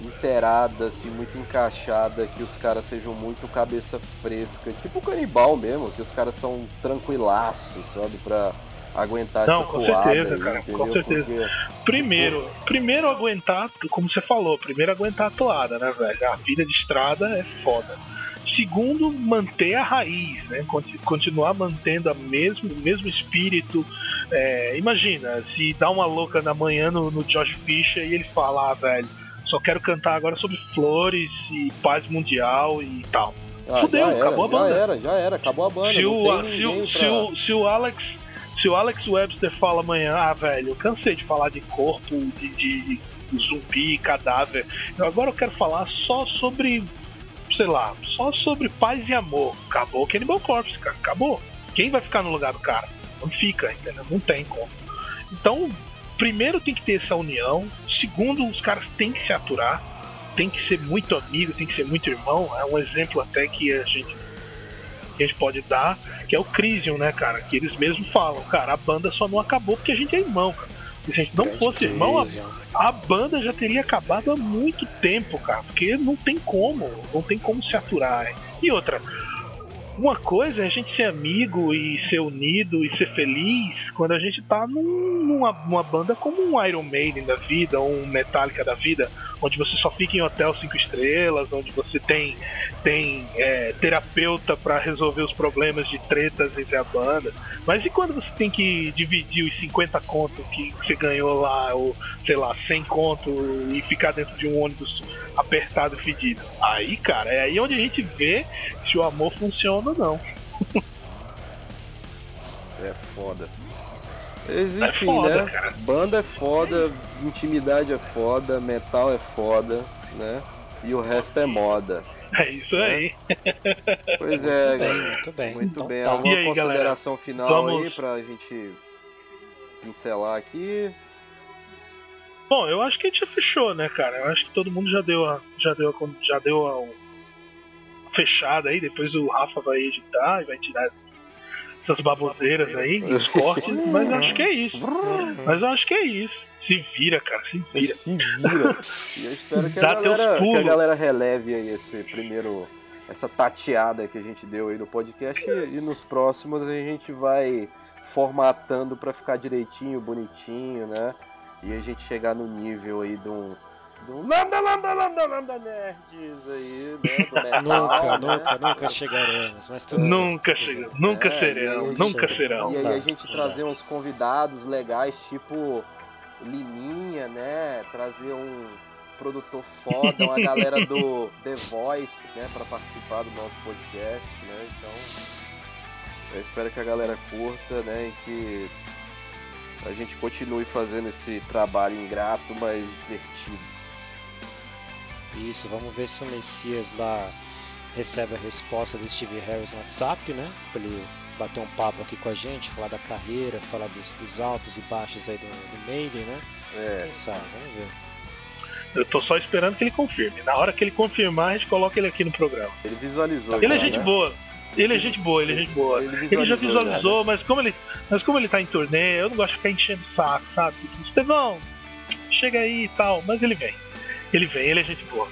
inteirada, assim, muito encaixada, que os caras sejam muito cabeça fresca. Tipo o canibal mesmo, que os caras são tranquilaços, sabe? Pra aguentar Não, essa com certeza, aí, cara, entendeu? com certeza. Porque Primeiro, primeiro aguentar, como você falou, primeiro aguentar a toada, né, velho? A vida de estrada é foda. Segundo, manter a raiz, né? Conti- Continuar mantendo a mesmo, o mesmo espírito. É, imagina, se dá uma louca na manhã no, no Josh Fisher e ele fala, ah, velho, só quero cantar agora sobre flores e paz mundial e tal. ah, Fudeu, já era, acabou a já banda. era, já era, acabou a banda. se, o, se, o, ninguém se, pra- o, se o Alex se o Alex Webster fala amanhã, ah velho, eu cansei de falar de corpo, de, de- de zumbi, cadáver. Eu agora eu quero falar só sobre, sei lá, só sobre paz e amor. Acabou o Cannibal Corpse, cara, acabou. Quem vai ficar no lugar do cara? Não fica, entendeu? Não tem como. Então, primeiro tem que ter essa união. Segundo, os caras têm que se aturar. Tem que ser muito amigo, tem que ser muito irmão. É um exemplo até que a gente que a gente pode dar, que é o Crisium, né, cara? Que eles mesmos falam, cara, a banda só não acabou porque a gente é irmão, cara. Se a gente não fosse irmão, a, a, banda já teria acabado há muito tempo, cara. Porque não tem como, não tem como se aturar. E outra, uma coisa é a gente ser amigo e ser unido e ser feliz quando a gente tá num, numa, banda como um Iron Maiden da vida, um Metallica da vida, onde você só fica em hotel cinco estrelas, onde você tem, tem é, terapeuta para resolver os problemas de tretas entre a banda. Mas e quando você tem que dividir os 50 contos que você ganhou lá, ou sei lá, 100 contos e ficar dentro de um ônibus apertado e fedido? Aí, cara, é aí onde a gente vê se o amor funciona ou não. é foda. Mas, enfim, é foda, né? Cara. Banda é foda, intimidade é foda, metal é foda, né? E o resto é moda. É isso né? aí. Pois é, muito bem. Muito bem. Muito então, bem. Tá. Alguma aí, consideração galera? final Vamos... aí pra gente pincelar aqui? Bom, eu acho que a gente fechou, né, cara? Eu acho que todo mundo já deu a, já deu a, já deu a, fechada aí. Depois o Rafa vai editar e vai tirar essas baboseiras aí, os cortes, mas eu acho que é isso. Mas eu acho que é isso. Se vira, cara, se vira. Se vira. e eu espero que a, galera, que a galera releve aí esse primeiro. Essa tateada que a gente deu aí no podcast e, e nos próximos a gente vai formatando para ficar direitinho, bonitinho, né? E a gente chegar no nível aí de um do Lambda, Lambda, Lambda, Lambda Nerds aí, né? Metal, nunca, né? nunca, nunca chegaremos, mas tudo Nunca chegamos, nunca é, serão, nunca serão. E aí a gente trazer uns convidados legais, tipo Liminha, né? Trazer um produtor foda, uma galera do The Voice, né? Pra participar do nosso podcast, né? Então, eu espero que a galera curta, né? E que a gente continue fazendo esse trabalho ingrato, mas divertido. Isso, vamos ver se o Messias lá recebe a resposta do Steve Harris no WhatsApp, né? Pra ele bater um papo aqui com a gente, falar da carreira, falar dos, dos altos e baixos aí do, do Maiden, né? É. Quem sabe, vamos ver. Eu tô só esperando que ele confirme. Na hora que ele confirmar, a gente coloca ele aqui no programa. Ele visualizou. Ele é gente né? boa. Ele é gente boa, ele é gente boa. Ele, ele já visualizou, mas como ele, mas como ele tá em turnê, eu não gosto de ficar enchendo o saco, sabe? Estevão, chega aí e tal, mas ele vem. Ele vem, ele é gente boa.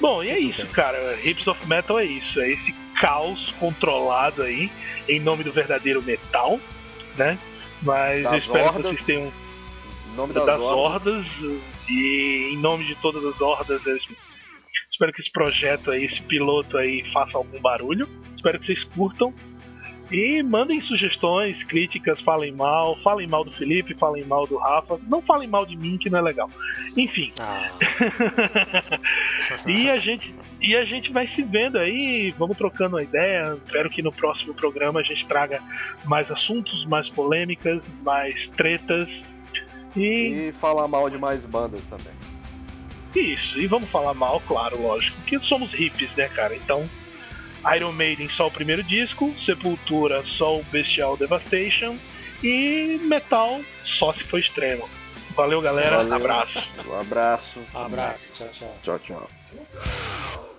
Bom, e é isso, cara. Hips of Metal é isso. É esse caos controlado aí, em nome do verdadeiro metal, né? Mas das eu espero hordas, que vocês tenham. Em nome das, das hordas. hordas. E em nome de todas as hordas, eu espero que esse projeto aí, esse piloto aí, faça algum barulho. Espero que vocês curtam. E mandem sugestões, críticas, falem mal, falem mal do Felipe, falem mal do Rafa, não falem mal de mim que não é legal. Enfim. Ah. e a gente e a gente vai se vendo aí, vamos trocando uma ideia. Espero que no próximo programa a gente traga mais assuntos, mais polêmicas, mais tretas e, e falar mal de mais bandas também. Isso, e vamos falar mal, claro, lógico, porque somos hippies, né, cara? Então, Iron Maiden só o primeiro disco, Sepultura só o Bestial Devastation e Metal só se for extremo. Valeu, galera. Valeu. Abraço. Um abraço. Abraço. Tchau, tchau. Tchau, tchau.